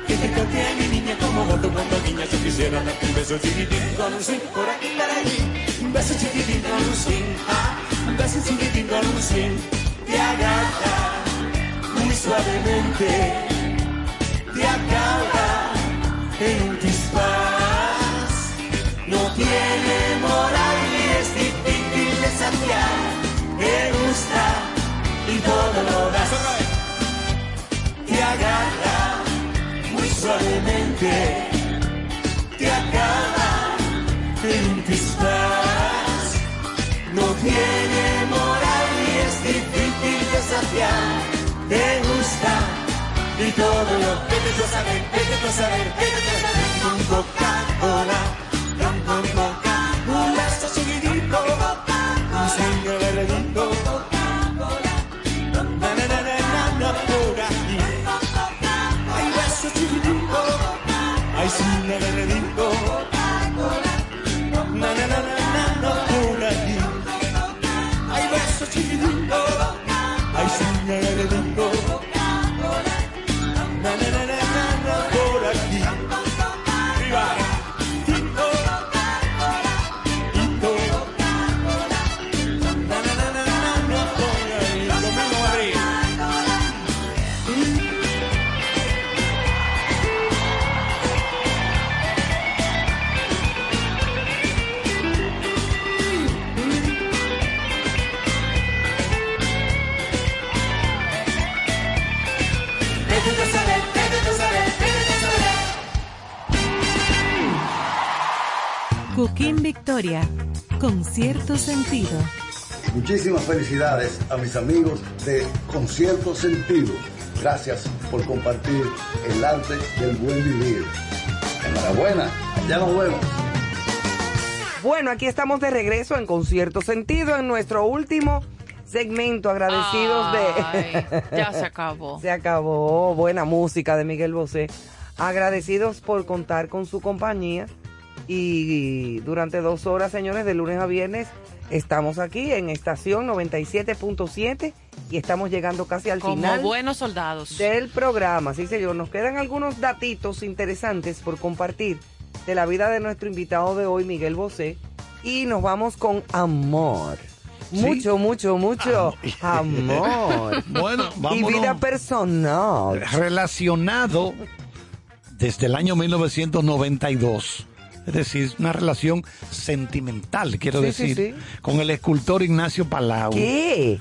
Que te cante a mi niña como gato cuando niña yo quisiera darte un beso chiquitín con un swing por aquí por allí. Un beso chiquitín con un swing, ah, un beso chiquitín con un swing. Te agarra muy suavemente, te acaba en un pispás. No tiene moral gusta y todo lo das. Te agarra muy suavemente, te acaba en pispás. No tiene moral y es difícil desafiar. Te gusta y todo lo vete tú a saber, vete tú a saber, vete tú a saber. Con Coca-Cola, con Coca-Cola, ay, sí, na, verdadero. Con cierto sentido. Muchísimas felicidades a mis amigos de Concierto Sentido. Gracias por compartir el arte del buen vivir. Enhorabuena, ya nos vemos. Bueno, aquí estamos de regreso en Concierto Sentido, en nuestro último segmento. Agradecidos de... Ya se <laughs> acabó. Se acabó. Buena música de Miguel Bosé. Agradecidos por contar con su compañía y durante dos horas, señores, de lunes a viernes, estamos aquí en estación 97.7 y estamos llegando casi al Como final buenos soldados. del programa. Sí, señor, nos quedan algunos datitos interesantes por compartir de la vida de nuestro invitado de hoy, Miguel Bosé, y nos vamos con amor. Mucho, mucho, mucho amor. <laughs> Bueno, y vámonos. vida personal. relacionado desde el año 1992. Es decir, una relación sentimental, quiero Sí, sí, decir, sí. con el escultor Ignacio Palau. ¿Qué?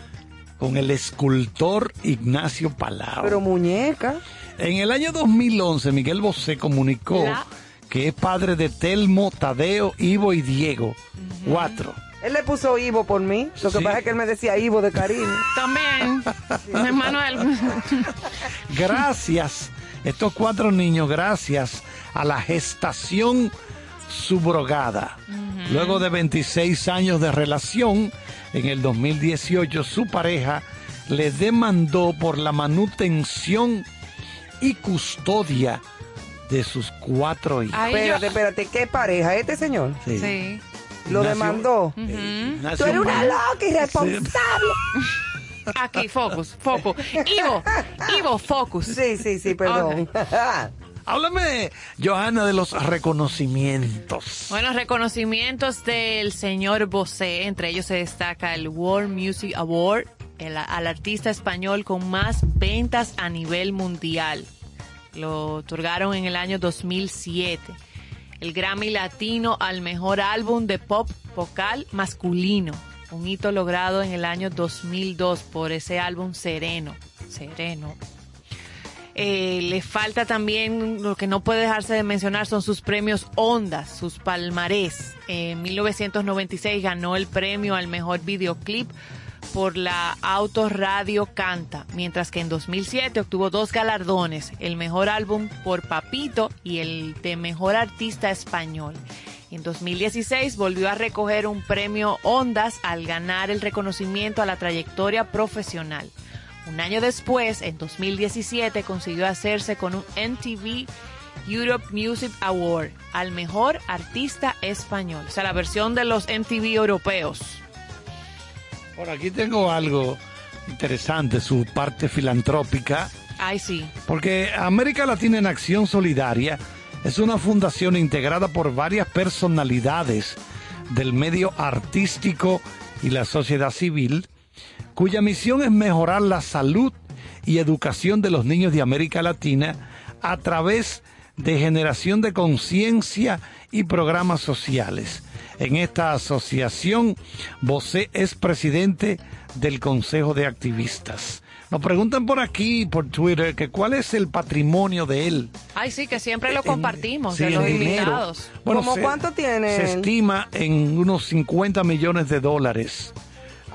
Con el escultor Ignacio Palau. Pero muñeca. En el año 2011, Miguel Bosé comunicó La- que es padre de Telmo, Tadeo, Ivo y Diego. Cuatro. Él le puso Ivo por mí. Lo que Sí. pasa es que él me decía Ivo de cariño. <laughs> También. Manuel. Gracias, estos cuatro niños, gracias a la gestación subrogada. Luego de 26 años de relación, en el 2018 su pareja le demandó por la manutención y custodia de sus cuatro hijos. espérate, espérate, ¿qué pareja? ¿Este señor? Sí. Sí. Lo Ignacio- demandó. Ignacio Tú eres una loca irresponsable. Aquí, focus, focus. Ivo, Ivo, focus. Sí, sí, sí, perdón. <laughs> Háblame, Johanna, de los reconocimientos. Bueno, reconocimientos del señor Bosé, entre ellos se destaca el World Music Award el- al artista español con más ventas a nivel mundial. Lo otorgaron en el año 2007. El Grammy Latino al mejor álbum de pop vocal masculino, un hito logrado en el año 2002 por ese álbum Sereno. Sereno. Eh, le falta también, lo que no puede dejarse de mencionar son sus premios Ondas, sus palmarés. En 1996 ganó el premio al mejor videoclip por la Autoradio Canta, mientras que en 2007 obtuvo dos galardones, el mejor álbum por Papito y el de mejor artista español. En 2016 volvió a recoger un premio Ondas al ganar el reconocimiento a la trayectoria profesional. Un año después, en 2017, consiguió hacerse con un MTV Europe Music Award al mejor artista español. O sea, la versión de los MTV europeos. Por aquí tengo algo interesante, su parte filantrópica. Ay, sí. Porque América Latina en Acción Solidaria es una fundación integrada por varias personalidades del medio artístico y la sociedad civil, cuya misión es mejorar la salud y educación de los niños de América Latina a través de generación de conciencia y programas sociales. En esta asociación, Bosé es presidente del Consejo de Activistas. Nos preguntan por aquí, por Twitter, que cuál es el patrimonio de él. Ay, sí, que siempre lo compartimos Sí, de los invitados. Bueno, ¿Cómo se- cuánto tiene Se él? estima en unos 50 millones de dólares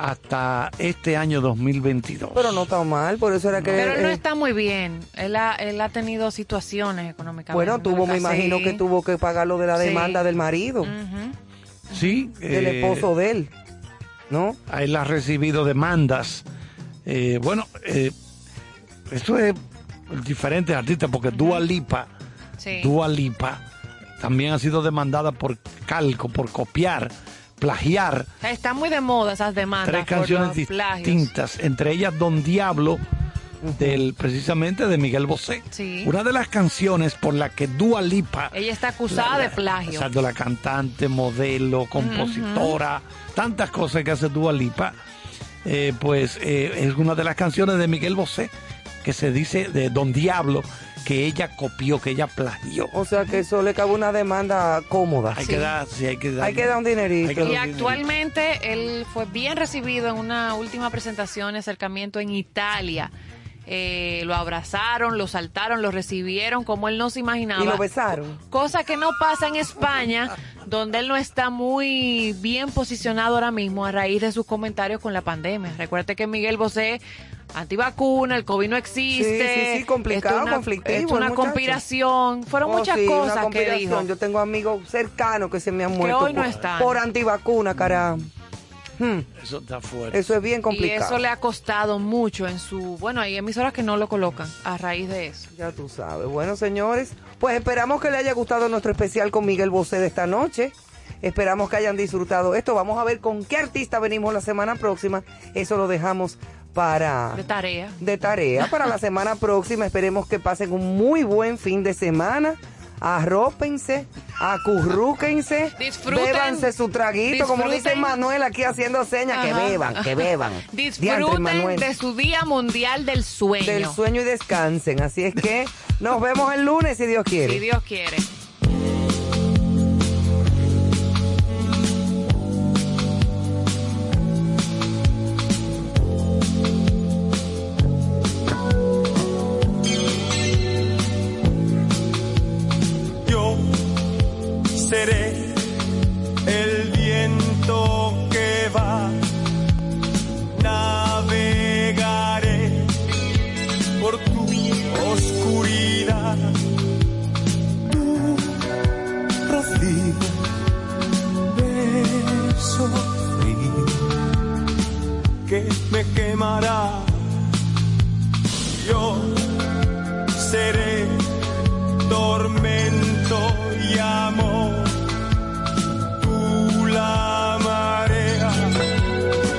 hasta este año 2022. Pero no está mal, por eso era que... Pero él no eh, está muy bien. Él ha, él ha tenido situaciones económicamente. bueno, tuvo, me Sí. imagino que tuvo que pagar lo de la Sí. demanda del marido, sí, del eh, esposo de él, ¿no? a Él ha recibido demandas. Eh, bueno, eh, esto es diferentes artistas, porque Dua Lipa, Sí. Dua Lipa también ha sido demandada por calco, por copiar, plagiar Está muy de moda esas demandas. tres canciones plagios. distintas, entre ellas Don Diablo, del precisamente de Miguel Bosé. Sí. Una de las canciones por la que Dua Lipa, Ella está acusada de plagio. exacto, la cantante, modelo, compositora, tantas cosas que hace Dua Lipa, eh, pues eh, es una de las canciones de Miguel Bosé que se dice de Don Diablo que ella copió, que ella plagió. O sea que eso le cabe una demanda cómoda. Hay que dar, sí, hay que dar. Hay que dar un dinerito. Hay que dar Y un dinerito. actualmente él fue bien recibido en una última presentación, acercamiento en Italia. Eh, lo abrazaron, lo saltaron, lo recibieron como él no se imaginaba. Y lo besaron. Cosa que no pasa en España, donde él no está muy bien posicionado ahora mismo a raíz de sus comentarios con la pandemia. Recuerde que Miguel Bosé, antivacuna, el COVID no existe. Sí, sí, sí, complicado, esto es una, conflictivo, esto es una muchacho. conspiración. Fueron Oh, muchas sí, una cosas que dijo. Yo tengo amigos cercanos que se me han muerto hoy no por, están. por antivacuna, caramba. Eso está fuerte. Eso es bien Y complicado. eso le ha costado mucho en su... Bueno, hay emisoras que no lo colocan a raíz de eso. Ya tú sabes. Bueno, señores, pues esperamos que le haya gustado nuestro especial con Miguel Bosé de esta noche. Esperamos que hayan disfrutado esto. Vamos a ver con qué artista venimos la semana próxima. Eso lo dejamos para De tarea. de tarea para la semana próxima. Esperemos que pasen un muy buen fin de semana. Arrópense, acurrúquense, Disfruten. bébanse su traguito, como dice. Manuel aquí haciendo señas, que beban, que beban. <laughs> Disfruten de su Día Mundial del Sueño. del sueño y descansen. Así es que nos vemos el lunes si Dios quiere. Si Dios quiere. Me quemará. Yo seré tormento y amor. Tú la marea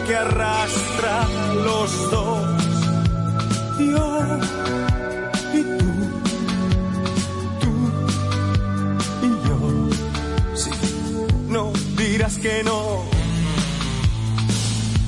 que arrastra los dos. Yo y tú, tú y yo. Sí, no dirás que no.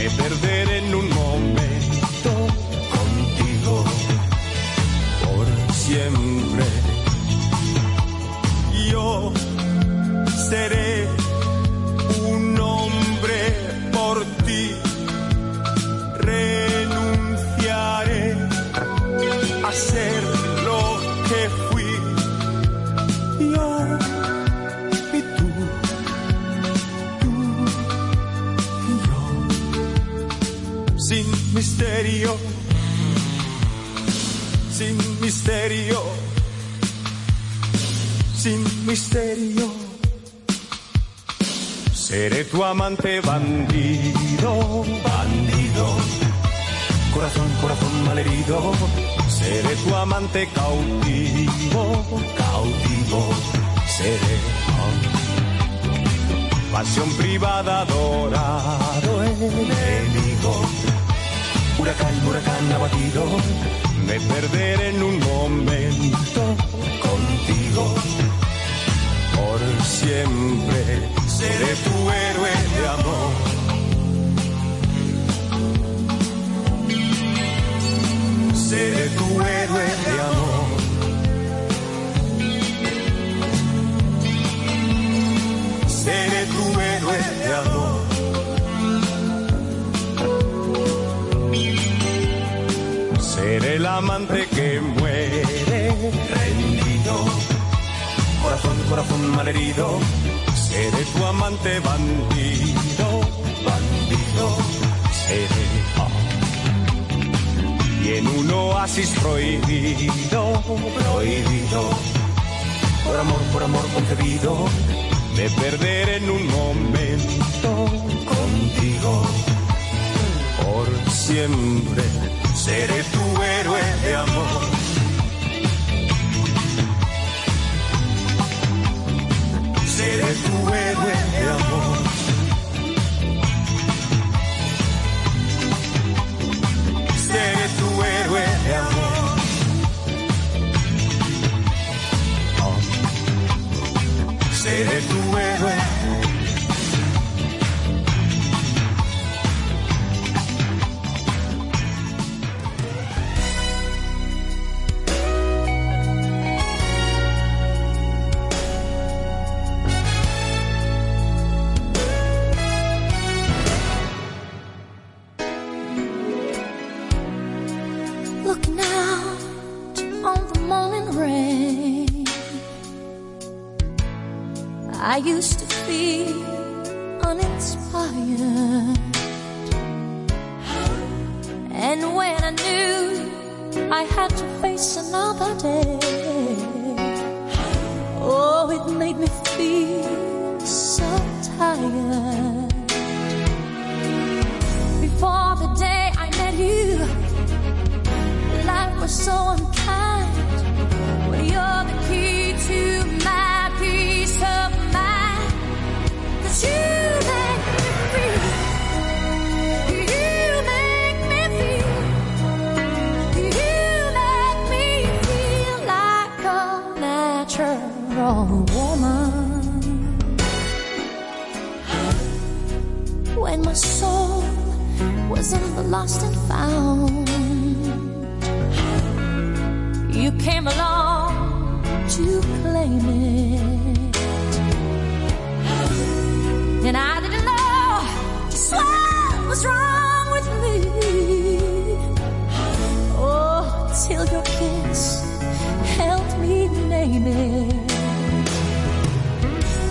Me perderé en un momento tu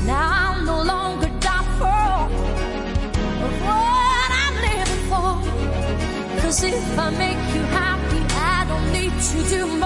Now I'm no longer doubtful of what I'm living. Cause if I make you happy, I don't need you to